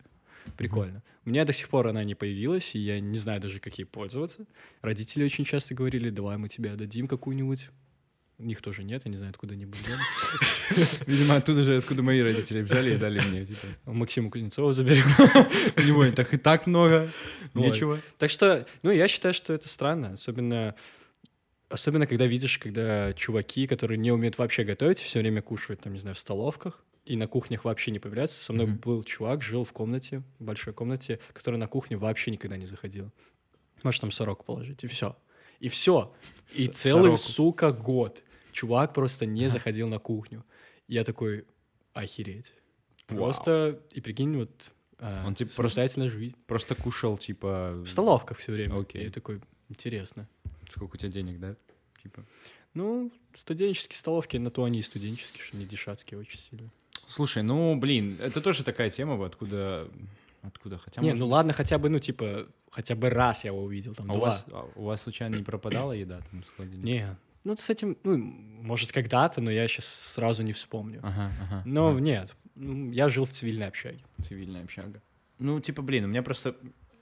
Прикольно. У меня до сих пор она не появилась, и я не знаю даже, как ей пользоваться. Родители очень часто говорили, давай мы тебе отдадим какую-нибудь. У них тоже нет, я не знаю, откуда они были. Видимо, оттуда же, откуда мои родители взяли и дали мне. Типа. Максима Кузнецова заберем. У него и так и так много, нечего. Так что, ну, я считаю, что это странно, особенно, особенно когда видишь, когда чуваки, которые не умеют вообще готовить, все время кушают, там, не знаю, в столовках, и на кухнях вообще не появляются. Со мной Мгм. был чувак, жил в комнате, в большой комнате, который на кухню вообще никогда не заходил. Можешь там сорок положить, и все. И все. И целый, сука, год чувак просто не заходил на кухню. Я такой, охереть. Вау. Просто, и прикинь, вот а, Он, типа, просто- жизнь. Просто кушал, типа... В столовках все время. Окей. И такой, интересно. Сколько у тебя денег, да? Типа. Ну, студенческие столовки, на то они и студенческие, что не дешатские очень сильно. Слушай, ну, блин, это тоже такая тема, откуда... Откуда? Хотя, не, может ну ладно, хотя бы, ну, типа, хотя бы раз я его увидел, там, а у два. вас, а у вас случайно не пропадала еда там с холодильника? Не, ну, с этим, ну, может, когда-то, но я сейчас сразу не вспомню. Ага, ага. Но ага. нет, ну, я жил в цивильной общаге. Цивильная общага. Ну, типа, блин, у меня просто...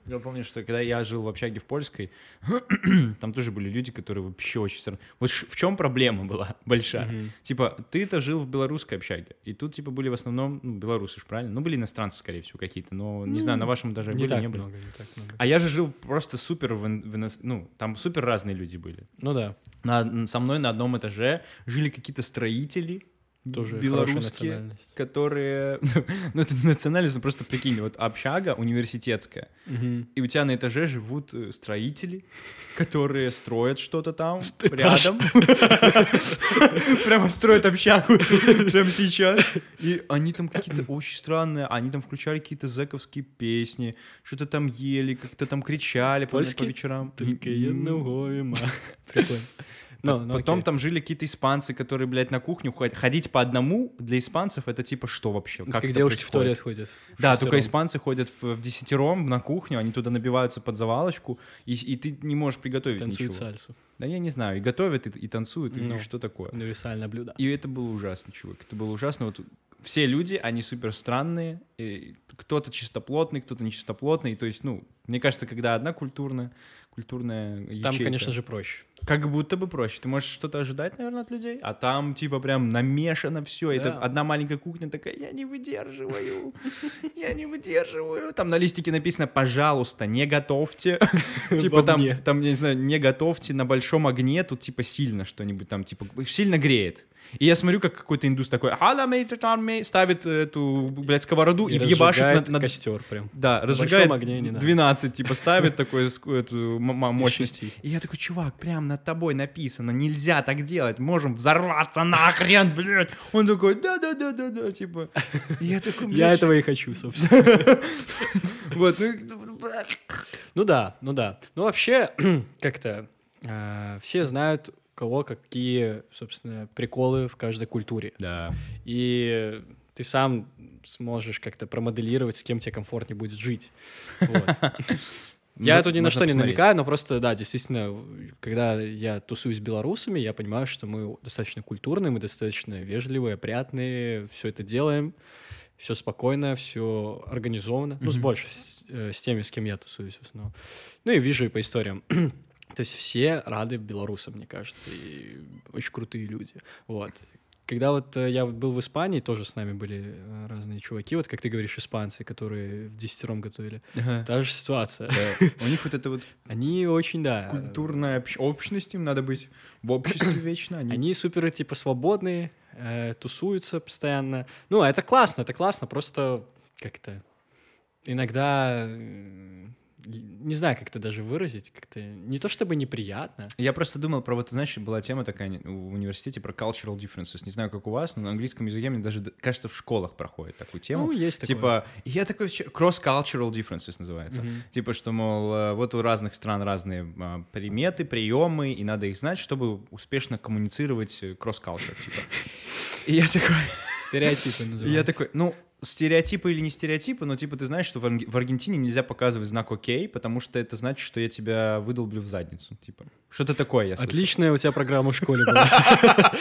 Я помню, что когда я жил в общаге в Польской, там тоже были люди, которые вообще очень странные. Вот в чем проблема была большая? Мгм. Типа, ты-то жил в белорусской общаге, и тут, типа, были в основном, ну, белорусы ж, правильно? Ну, были иностранцы, скорее всего, какие-то, но, не знаю, на вашем даже Ну, Не были, не были. много, не так много. А я же жил просто супер, в, в ну, там супер разные люди были. Ну да, На- со мной на одном этаже жили какие-то строители, тоже белорусские, которые... Ну, это национальность, ну, просто прикинь, вот общага университетская, и у тебя на этаже живут э, строители, которые строят что-то там Этаж. рядом. Прямо строят общагу прямо сейчас. И они там какие-то очень странные, они там включали какие-то зэковские песни, что-то там ели, как-то там кричали по, вечерам. Только М, одного има. Прикольно. Ну, ну, Потом окей. там жили какие-то испанцы, которые, блядь, на кухню ходят. Ходить по одному для испанцев это типа что вообще? Как Как это девушки в происходит? туалет ходят. Да, в только шестером. испанцы ходят в, в десятером на кухню, они туда набиваются под завалочку, и, и ты не можешь приготовить Танцуют ничего. сальсу. Да я не знаю, и готовят, и, и танцуют, и Ну. что такое. Универсальное блюдо. И это было ужасно, чувак, это было ужасно. Вот все люди, они супер странные, кто-то чистоплотный, кто-то нечистоплотный, то есть, ну, мне кажется, когда одна культурная, культурная Там, ячейка, конечно же, проще. как будто бы проще. Ты можешь что-то ожидать, наверное, от людей, а там типа прям намешано все. Это Да. одна маленькая кухня такая, я не выдерживаю, я не выдерживаю. Там на листике написано, пожалуйста, не готовьте. Типа там, там, не знаю, не готовьте на большом огне, тут типа сильно что-нибудь там, типа сильно греет. И я смотрю, как какой-то индус такой ставит эту, блядь, сковороду и, въебашит разжигает на, на- костер прям. Да, разжигает огне не надо. 12, типа, ставит такой эту мощность. И я такой, чувак, прям над тобой написано, нельзя так делать, можем взорваться нахрен, блядь. Он такой, да-да-да-да-да, типа. И я такой, блядь, Я этого и хочу, собственно. Вот, ну, и- Ну да, ну да. Ну вообще, как-то э, все знают, кого какие, собственно, приколы в каждой культуре. Да. И ты сам сможешь как-то промоделировать, с кем тебе комфортнее будет жить. Я тут ни на что не намекаю, но просто, да, действительно, когда я тусуюсь с белорусами, я понимаю, что мы достаточно культурные, мы достаточно вежливые, опрятные, все это делаем, все спокойно, все организовано. Ну, с больше, с, э, с теми, с кем я тусуюсь в основном. Ну и вижу и по историям. То есть все рады белорусам, мне кажется, и очень крутые люди. Вот. Когда вот э, я был в Испании, тоже с нами были э, разные чуваки, вот как ты говоришь, испанцы, которые в десятером готовили. Ага. Та же ситуация. Да. У них вот это вот Они очень, да. культурная общ- общность, им надо быть в обществе вечно. Они... Они супер, типа, свободные, э, тусуются постоянно. Ну, это классно, это классно, просто как-то иногда не знаю, как это даже выразить, как-то не то чтобы неприятно. Я просто думал про вот, знаешь, была тема такая в университете про cultural differences. Не знаю, как у вас, но на английском языке мне даже, кажется, в школах проходит такую тему. Ну, есть такое. Типа, я такой, ч- cross-cultural differences называется. Мгм. Типа, что, мол, э, вот у разных стран разные а, приметы, приемы, и надо их знать, чтобы успешно коммуницировать э, cross-culture, типа. И я такой, Стереотипы называются. я такой, ну, стереотипы или не стереотипы, но типа ты знаешь, что в, Арг- в Аргентине нельзя показывать знак «Окей», потому что это значит, что я тебя выдолблю в задницу, типа. Что-то такое я слышал. Отличная у тебя программа в школе была.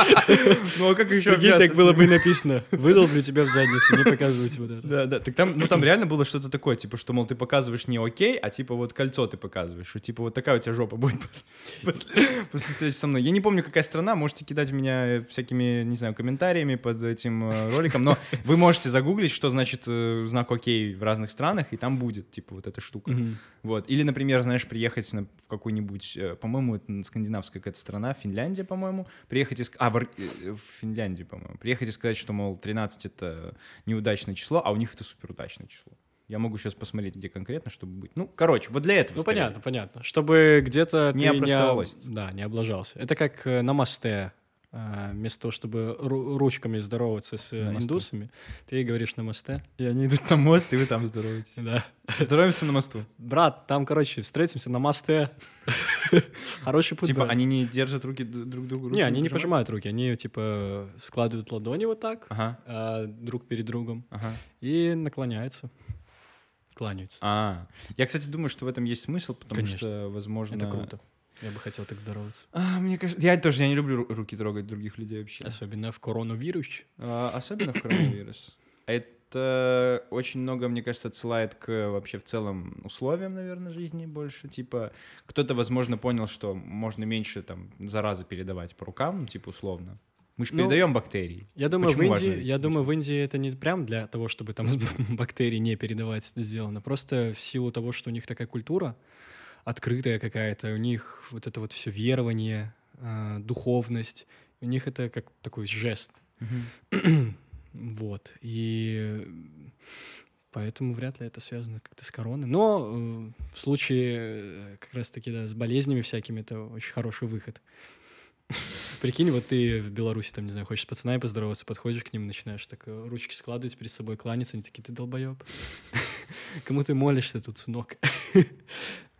Ну, а как еще Прикинь, так было бы и написано. Выдолблю тебя в задницу, не показывайте вот это. Да, да, так там, ну там реально было что-то такое, типа, что, мол, ты показываешь не окей, а типа вот кольцо ты показываешь, что типа вот такая у тебя жопа будет пос- после, после встречи со мной. Я не помню, какая страна, можете кидать меня всякими, не знаю, комментариями под этим э, роликом, но вы можете загуглить, что значит э, знак окей в разных странах, и там будет, типа, вот эта штука. Мгм. Вот. Или, например, знаешь, приехать на, в какую-нибудь, э, по-моему, это скандинавская какая-то страна, Финляндия, по-моему, приехать и а, в, э, в Финляндии, по-моему, приехать и сказать, что, мол, 13 это неудачное число, а у них это суперудачное число. Я могу сейчас посмотреть, где конкретно, чтобы быть. Ну, короче, вот для этого. Ну, скорее. понятно, понятно. Чтобы где-то Не ты опростоволосить. Да, не облажался. Это как на мосте. э, Вместо того, чтобы ру- ручками здороваться с э, мосту. индусами, ты говоришь на мосте. И они идут на мост, и вы там здороваетесь. Да. Здороваемся на мосту. Брат, там, короче, встретимся на мосте. Хороший путь. Типа, они не держат руки друг другу. Не, они не пожимают? руки, они, типа, складывают ладони вот так, а, друг перед другом, и наклоняются. Кланяются. А, я, кстати, думаю, что в этом есть смысл, потому Конечно. что, возможно... Это круто. Я бы хотел так здороваться. А, мне кажется, я тоже, я не люблю ру- руки трогать других людей вообще. Особенно в коронавирус. А, особенно в коронавирус. Это очень много, мне кажется, отсылает к вообще в целом условиям, наверное, жизни больше. Типа, кто-то, возможно, понял, что можно меньше там заразы передавать по рукам, ну, типа, условно. Мы же Ну, передаем бактерии. Я думаю, в Почему важно Индии, ведь я думаю, в обычно? Индии это не прям для того, чтобы там бактерии не передавать это сделано. Просто в силу того, что у них такая культура открытая какая-то, у них вот это вот все верование, а, духовность, у них это как такой жест. Вот. И э, поэтому вряд ли это связано как-то с короной. Но э, в случае э, как раз-таки да, с болезнями всякими это очень хороший выход. Прикинь, вот ты в Беларуси, там, не знаю, хочешь с пацанами поздороваться, подходишь к ним, начинаешь так э, ручки складывать перед собой, кланяться, они такие, ты долбоеб. Кому ты молишься тут, сынок?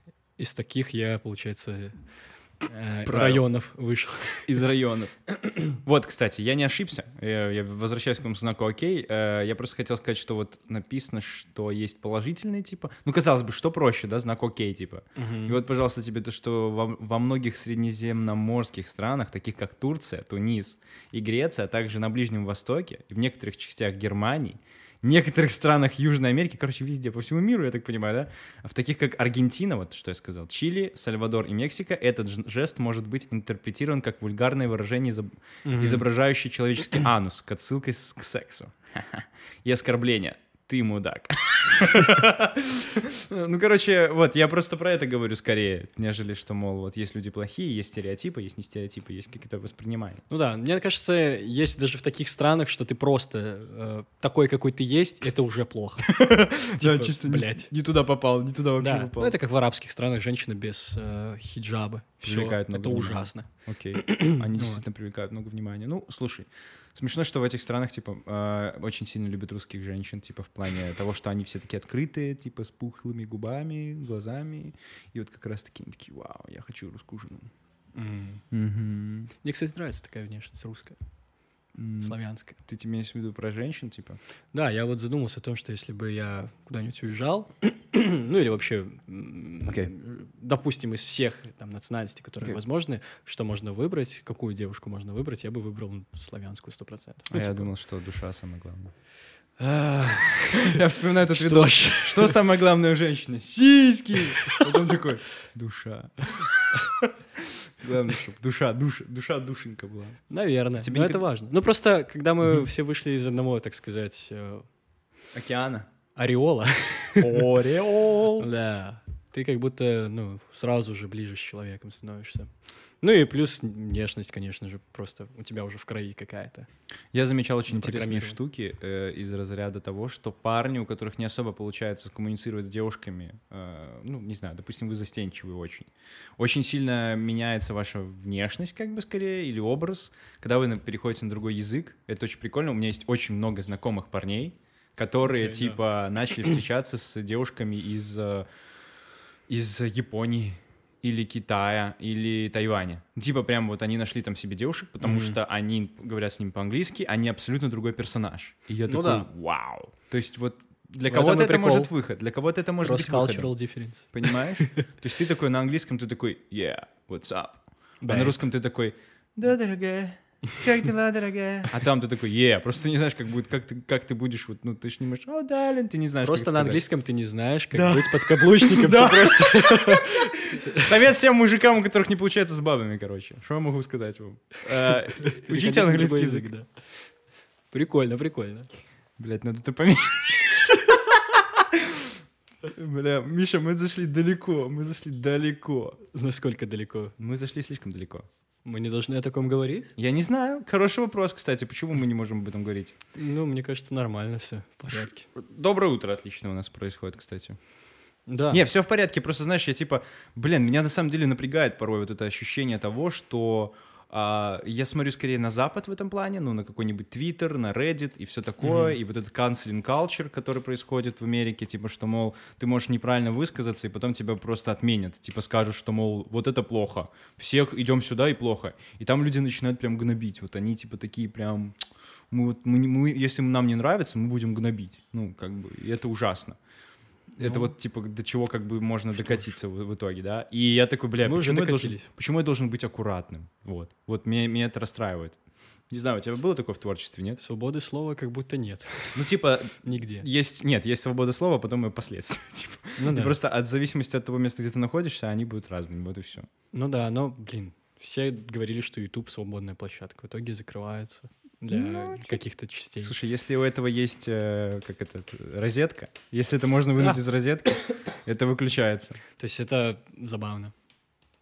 Из таких я, получается, э, Правил. районов вышел. Из районов. Вот, кстати, я не ошибся. Я, я возвращаюсь к этому знаку «Окей». Э, Я просто хотел сказать, что вот написано, что есть положительный, типа... Ну, казалось бы, что проще, да, знак «Окей», типа. И вот, пожалуйста, тебе то, что во, во многих среднеземноморских странах, таких как Турция, Тунис и Греция, а также на Ближнем Востоке и в некоторых частях Германии, некоторых странах Южной Америки, короче, везде, по всему миру, я так понимаю, да, А в таких как Аргентина, вот что я сказал, Чили, Сальвадор и Мексика, этот жест может быть интерпретирован как вульгарное выражение, изоб- Мгм. изображающее человеческий анус к отсылкой к сексу. И оскорбление. Ты мудак. Ну, короче, вот, я просто про это говорю скорее, нежели что, мол, вот есть люди плохие, есть стереотипы, есть не стереотипы, есть как это воспринимание. Ну да, мне кажется, есть даже в таких странах, что ты просто э, такой, какой ты есть, это уже плохо. Типа, блядь. не туда попал, не туда Да, ну это как в арабских странах, женщина без э, хиджаба. Всё, Привлекает много это ужасно. Окей. Они действительно привлекают много внимания. Ну, слушай, смешно, что в этих странах, типа, э, очень сильно любят русских женщин, типа, в плане того, что они все такие открытые, типа, с пухлыми губами, глазами. И вот как раз таки они такие, вау, я хочу русскую жену. Мгм. Мне, кстати, нравится такая внешность русская, славянская. Ты имеешь в виду про женщин, типа? Да, я вот задумался о том, что если бы я куда-нибудь уезжал, ну или вообще, Окей. допустим, из всех там национальностей, которые Окей. возможны, что можно выбрать, какую девушку можно выбрать, я бы выбрал славянскую 100%. А Ну, я типа, думал, что душа самое главное. Я вспоминаю этот видос. Что самое главное у женщины? Сиськи! Потом такой, душа. Главное, чтобы душа, душа, душа душенька была. Наверное. Тебе Но никогда- это важно. Ну просто, когда мы все вышли из одного, так сказать, э, Океана. ореола, Ореол. да, ты как будто, ну, сразу же ближе с человеком становишься. Ну и плюс внешность, конечно же, просто у тебя уже в крови какая-то. Я замечал очень интересные Запрограммирован. штуки э, из разряда того, что парни, у которых не особо получается коммуницировать с девушками, э, ну, не знаю, допустим, вы застенчивый очень, очень сильно меняется ваша внешность, как бы скорее, или образ, когда вы переходите на другой язык. Это очень прикольно. У меня есть очень много знакомых парней, которые, да. типа, начали встречаться с девушками из, э, из Японии, или Китая, или Тайваня. Типа прям вот они нашли там себе девушек, потому Мгм. что они говорят с ними по-английски, они абсолютно другой персонаж. И я Ну такой, да. вау. То есть вот для В кого-то это прикол. может выход, для кого-то это может быть выходом. Difference. Понимаешь? То есть ты такой на английском, ты такой, yeah, what's up? А на русском ты такой, да, дорогая, как дела, дорогая? А там ты такой, yeah, просто не знаешь, как будет, как ты, как ты будешь, вот, ну ты ж не можешь, о, Далин, ты не знаешь, Просто на английском ты не знаешь, как Да. быть подкаблучником. Да. просто. Совет всем мужикам, у которых не получается с бабами, короче. Что я могу сказать вам? Э, Учите английский язык. да. Прикольно, прикольно. Блять, надо это поменять. Бля, Миша, мы зашли далеко, мы зашли далеко. Насколько далеко? Мы зашли слишком далеко. Мы не должны о таком говорить? Я не знаю. Хороший вопрос, кстати. Почему мы не можем об этом говорить? Ну, мне кажется, нормально все в порядке. Доброе утро, отлично у нас происходит, кстати. Да. Не, все в порядке. Просто, знаешь, я типа, блин, меня на самом деле напрягает порой вот это ощущение того, что я смотрю скорее на Запад в этом плане, ну, на какой-нибудь Твиттер, на Reddit и все такое, Мгм. и вот этот canceling culture, который происходит в Америке, типа, что, мол, ты можешь неправильно высказаться, и потом тебя просто отменят, типа, скажут, что, мол, вот это плохо, всех идем сюда и плохо. И там люди начинают прям гнобить, вот они, типа, такие прям, мы, вот, мы, мы, если нам не нравится, мы будем гнобить. Ну, как бы, и это ужасно. Это Ну. вот, типа, до чего как бы можно докатиться в, в итоге, да? И я такой, бля, Мы почему, я должен, почему я должен быть аккуратным? Вот. Вот меня, меня это расстраивает. Не знаю, у тебя было такое в творчестве, нет? Свободы слова как будто нет. Ну, типа, Нигде. есть, нет, есть свобода слова, а потом и последствия. Типа. Ну да. просто от зависимости от того места, где ты находишься, они будут разными, вот и все. Ну да, но, блин, все говорили, что YouTube свободная площадка. В итоге закрывается для Ну, типа- каких-то частей. Слушай, если у этого есть, э, как это, розетка, если это можно вынуть Да. из розетки, это выключается. То есть это забавно.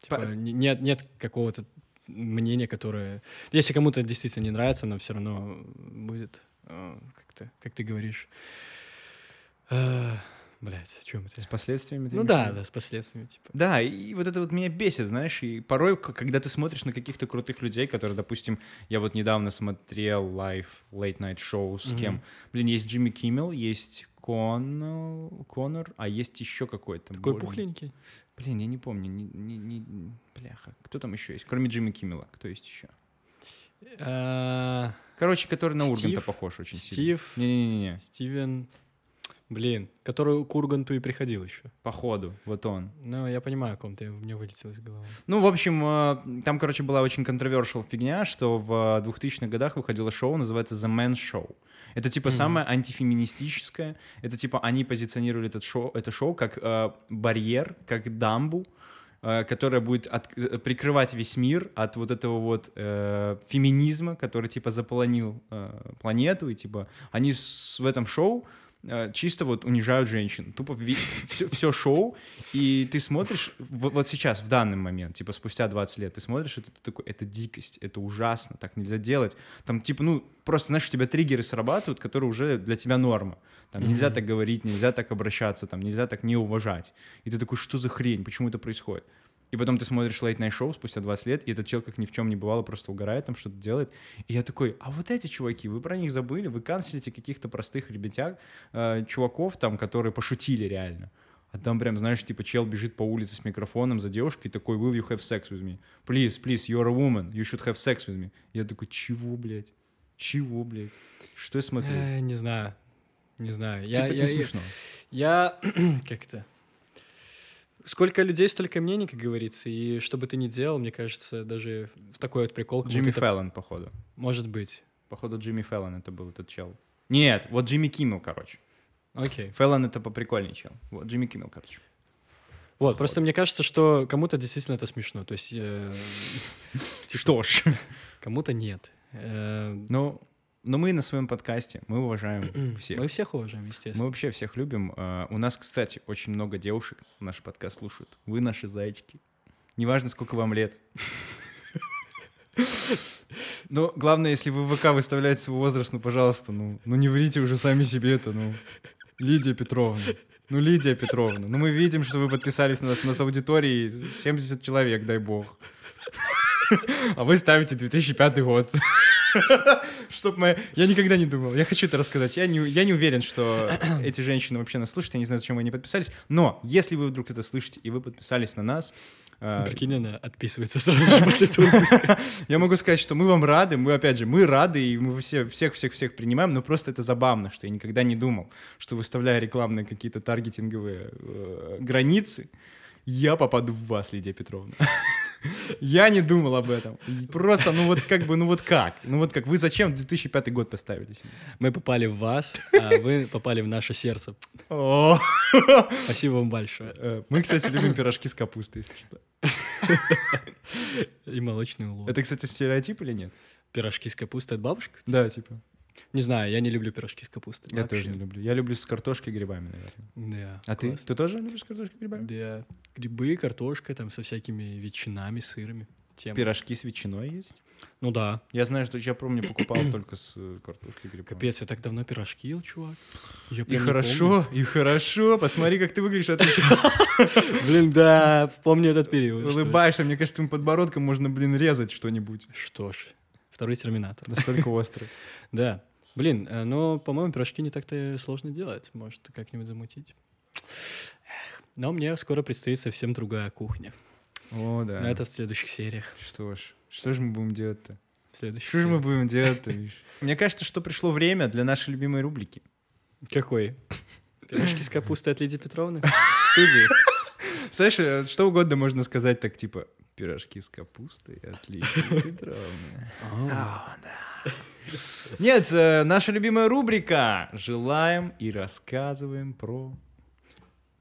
Типа, По- не- нет, нет какого-то мнения, которое... Если кому-то действительно не нравится, но все равно будет, э, как, ты, как ты говоришь... Э, Блядь, о чем это? С последствиями? ты Ну да, да, с последствиями, типа. Да, и вот это вот меня бесит, знаешь, и порой, когда ты смотришь на каких-то крутых людей, которые, допустим, я вот недавно смотрел лайв Late Night Show с кем? Блин, есть Джимми Киммел, есть Кон... Конор, а есть еще какой-то. Такой более- пухленький. Блин, я не помню, не, не, не- бляха, кто там еще есть? Кроме Джимми Киммела, кто есть еще? А, Короче, который на Урганта Стив? похож очень сильно. Стив, Не-не-не, Стивен, блин, который к Урганту и приходил еще. походу, вот он. Ну, я понимаю, о ком ты, мне вылетел из головы. Ну, в общем, э, там, короче, была очень controversial фигня, что в 2000-х годах выходило шоу, называется The Man Show. Это типа Мгм. самое антифеминистическое. Это типа они позиционировали этот шоу, это шоу как э, барьер, как дамбу, э, которая будет от- э, прикрывать весь мир от вот этого вот э, феминизма, который типа заполонил э, планету, и типа они с- в этом шоу э, чисто вот унижают женщин. Тупо все, шоу, и ты смотришь, в- вот сейчас, в данный момент, типа спустя 20 лет, ты смотришь, это ты такой, это дикость, это ужасно, так нельзя делать. Там типа, ну, просто, знаешь, у тебя триггеры срабатывают, которые уже для тебя норма. Там нельзя Мгм. так говорить, нельзя так обращаться, там нельзя так не уважать. И ты такой, что за хрень, почему это происходит? И потом ты смотришь Late Night Show спустя 20 лет, и этот чел, как ни в чем не бывало, просто угорает, там что-то делает. И я такой, а вот эти чуваки, вы про них забыли, вы канцелите каких-то простых ребятяг, э, чуваков там, которые пошутили реально. А там прям, знаешь, типа чел бежит по улице с микрофоном за девушкой и такой, will you have sex with me? Please, please, you're a woman, you should have sex with me. Я такой, чего, блядь? Чего, блядь? Что я смотрю? Э, не знаю, не знаю. Я, типа, я, я- смешно. Я как это? Сколько людей, столько мнений, как говорится. И что бы ты ни делал, мне кажется, даже в такой вот прикол, Джимми это Фэллон, походу. может быть. Походу, Джимми Фэллон это был этот чел. Нет, вот Джимми Киммел, короче. Окей. Фэллон это поприкольнее чел. Вот, Джимми Киммел, короче. Вот, просто мне кажется, что кому-то действительно это смешно. То есть э, Что ж. кому-то нет. Э, Ну, Но мы на своем подкасте, мы уважаем всех. Мы всех уважаем, Мы естественно. вообще всех любим. А, У нас, кстати, очень много девушек наш подкаст слушают. Вы наши зайчики. Неважно, сколько вам лет. Но главное, если вы в ВК выставляете свой возраст, ну, пожалуйста, ну, ну не врите уже сами себе это, ну. Лидия Петровна. Ну, Лидия Петровна. Ну, мы видим, что вы подписались на нас, у нас аудитории 70 человек, дай бог. А вы ставите 2005 год. Чтоб мы... Я никогда не думал. Я хочу это рассказать. Я не, я не уверен, что эти женщины вообще нас слушают. Я не знаю, зачем они подписались. Но если вы вдруг это слышите, и вы подписались на нас, э, Прикинь, она отписывается сразу же после этого выпуска. я могу сказать, что мы вам рады. Мы, опять же, мы рады, и мы все, всех-всех-всех принимаем. Но просто это забавно, что я никогда не думал, что выставляя рекламные какие-то таргетинговые э, границы, я попаду в вас, Лидия Петровна. Я не думал об этом. Просто, ну вот как бы, ну вот как? Ну вот как? Вы зачем 2005 год поставили себе? Мы попали в вас, а вы попали в наше сердце. Спасибо вам большое. э, Мы, кстати, любим пирожки с капустой, если что. И молочный улов. Это, кстати, стереотип или нет? Пирожки с капустой от бабушки? Да, типа. Не знаю, я не люблю пирожки с капустой. Я Вообще. тоже не люблю. Я люблю с картошкой и грибами, наверное. Да. А ты? класс. Ты тоже любишь с картошкой и грибами? Да. Грибы, картошка, там со всякими ветчинами, сырами. Тема. Пирожки с ветчиной есть? Ну да. Я знаю, что я помню, покупал только с картошкой и грибами. Капец, я так давно пирожки ел, чувак. Я И хорошо, и хорошо. Посмотри, как ты выглядишь отлично. помню. Блин, да, помню этот период. Улыбаешься. Мне кажется, твоим подбородком можно, блин, резать что-нибудь. Что ж, второй терминатор. Настолько острый. Да. Блин, но, по-моему, пирожки не так-то сложно делать. Может, как-нибудь замутить. Эх. Но мне скоро предстоит совсем другая кухня. О, да. Но это в следующих сериях. Что ж, что же мы будем делать-то? В следующих Что же мы будем делать-то, Миш? Мне кажется, что пришло время для нашей любимой рубрики. Какой? Пирожки с капустой от Лидии Петровны? Студии. Знаешь, э, что угодно можно сказать так, типа, пирожки с капустой от Лидии Петровны. А, да. Нет, э, наша любимая рубрика «Желаем и рассказываем про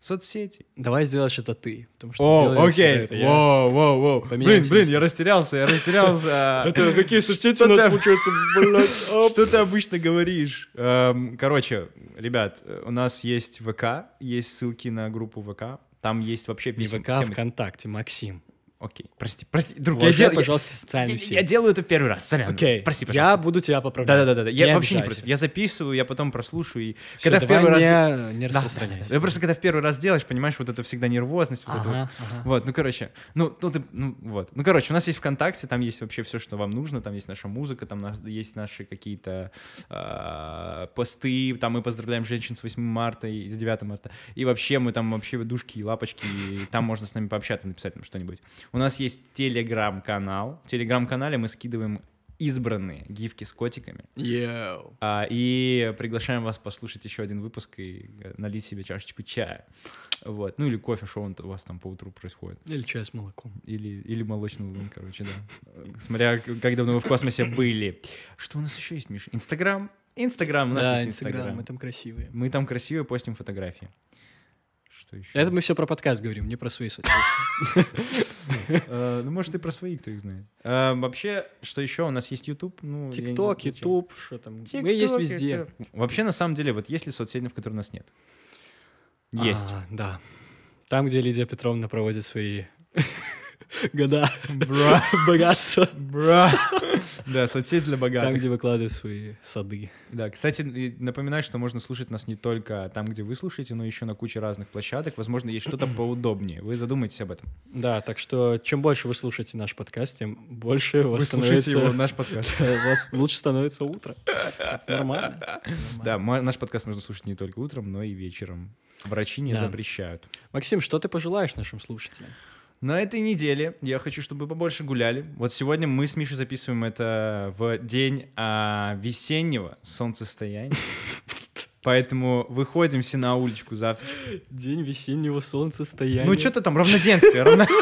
соцсети». Давай сделаешь это ты. Потому что О, окей. Воу, воу, воу. Блин, блин, я растерялся, я растерялся. Это какие соцсети Что у нас ты- получаются, блядь? Что ты обычно говоришь? Эм, Короче, ребят, э, у нас есть ВК, есть ссылки на группу ВК. Там есть вообще Не ВК, ВКонтакте, Максим. Окей, прости, прости, друг, я, Уважай, я- пожалуйста, я, социальные я сети. делаю это первый раз, сорян. Окей, Прости, я пожалуйста. буду тебя поправлять. Да-да-да, я вообще не против. Я записываю, я потом прослушаю. И Всё, когда в первый раз... не, не Да, да, распространяйся. да. Я просто когда в первый раз делаешь, понимаешь, вот это всегда нервозность, вот это вот. Ага, ага. Вот, ну, короче, ну, ну, ты, ну, вот. Ну, короче, у нас есть ВКонтакте, там есть вообще все, что вам нужно, там есть наша музыка, там наш- есть наши какие-то а, посты, там мы поздравляем женщин с 8 марта и с 9 марта, и вообще мы там вообще душки и лапочки, и там можно с нами пообщаться, написать нам что-нибудь. У нас есть телеграм-канал, в телеграм-канале мы скидываем избранные гифки с котиками, Йоу. а, и приглашаем вас послушать еще один выпуск и э, налить себе чашечку чая. Вот. Ну или кофе, что он у вас там по утру происходит. Или чай с молоком. Или, или молочный лун, короче, да. Э, Смотря, как давно вы в космосе были. Что у нас еще есть, Миша? Инстаграм? Инстаграм, у нас Да, есть Инстаграм, мы там красивые. Мы там красиво постим фотографии. Что еще? Это мы все про подкаст говорим, не про свои соцсети. Э, Ну, может, и про свои, кто их знает. Э, Вообще, что еще? У нас есть YouTube. Ну, ТикТок. Ютуб, что там. Мы есть везде. Вообще, на самом деле, вот есть ли соцсети, в которых нас нет? Есть. А, да. Там, где Лидия Петровна проводит свои года Бра. богатства. Бра. Да, соцсеть для Там, богатых. где выкладывают свои сады. Да, кстати, напоминаю, что можно слушать нас не только там, где вы слушаете, но еще на куче разных площадок. Возможно, есть что-то поудобнее. Вы задумайтесь об этом. Да, так что чем больше вы слушаете наш подкаст, тем больше у вас Вы слушаете его, наш подкаст. у вас лучше становится утро. Нормально. Да, наш подкаст можно слушать не только утром, но и вечером. Врачи не запрещают. Максим, что ты пожелаешь нашим слушателям? На этой неделе я хочу, чтобы вы побольше гуляли. Вот сегодня мы с Мишей записываем это в день а, весеннего солнцестояния. Поэтому выходим все на уличку завтра. День весеннего солнцестояния. Ну, что-то там, равноденствие. равно-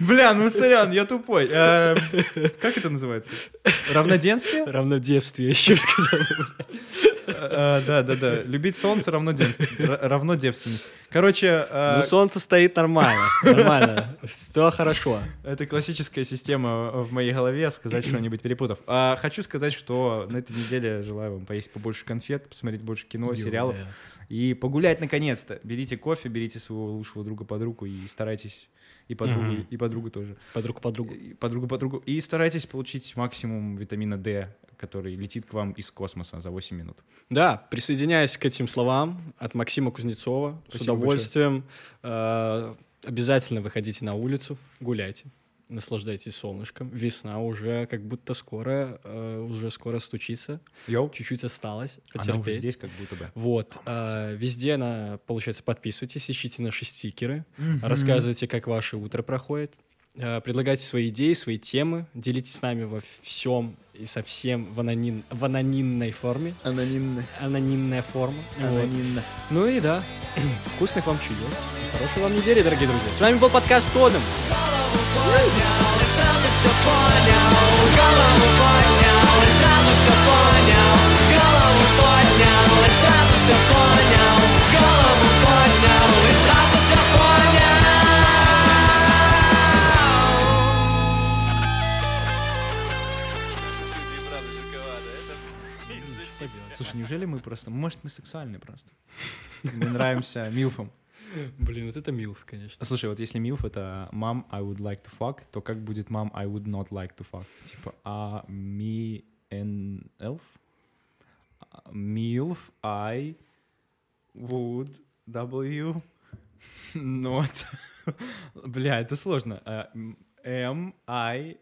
Бля, ну сорян, я тупой. Э, Как это называется? Равноденствие? Равнодевствие еще сказал. Блядь. Э, Да, да, да. Любить солнце равно девственность. Короче, э, Ну, солнце стоит нормально, нормально, все хорошо. это классическая система в моей голове, сказать что-нибудь перепутав. А, Хочу сказать, что на этой неделе желаю вам поесть побольше конфет, посмотреть больше кино, сериалов и погулять наконец-то. Берите кофе, берите своего лучшего друга под руку и старайтесь и подругу, Мгм. и подругу тоже. Подруг подругу. И подругу подругу. И старайтесь получить максимум витамина D, который летит к вам из космоса за 8 минут. Да, присоединяюсь к этим словам от Максима Кузнецова. С Спасибо удовольствием. Э, Обязательно выходите на улицу, гуляйте, наслаждайтесь солнышком. Весна уже как будто скоро, э, уже скоро стучится. Йоу. Чуть-чуть осталось Она уже потерпеть. здесь как будто бы. Вот, э, везде, на, получается, подписывайтесь, ищите наши стикеры, рассказывайте, как ваше утро проходит, предлагайте свои идеи, свои темы, делитесь с нами во всем и со всем в, аноним, в анонимной форме. Анонимно. Анонимная форма. Вот. Анонимно. Ну и да, вкусных вам чаев. и Хорошей вам недели, дорогие друзья. С вами был подкаст Тодом. поднял и сразу все понял Голову поднял и сразу все понял Слушай, неужели мы просто... Может, мы сексуальные просто? Мы нравимся милфам. Блин, вот это милф, конечно. Слушай, вот если милф это mom I would like to fuck, то как будет mom I would not like to fuck? Типа, а me and elf? А, Milf I would W not... Бля, это сложно. А, M I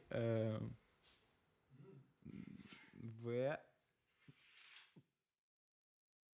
V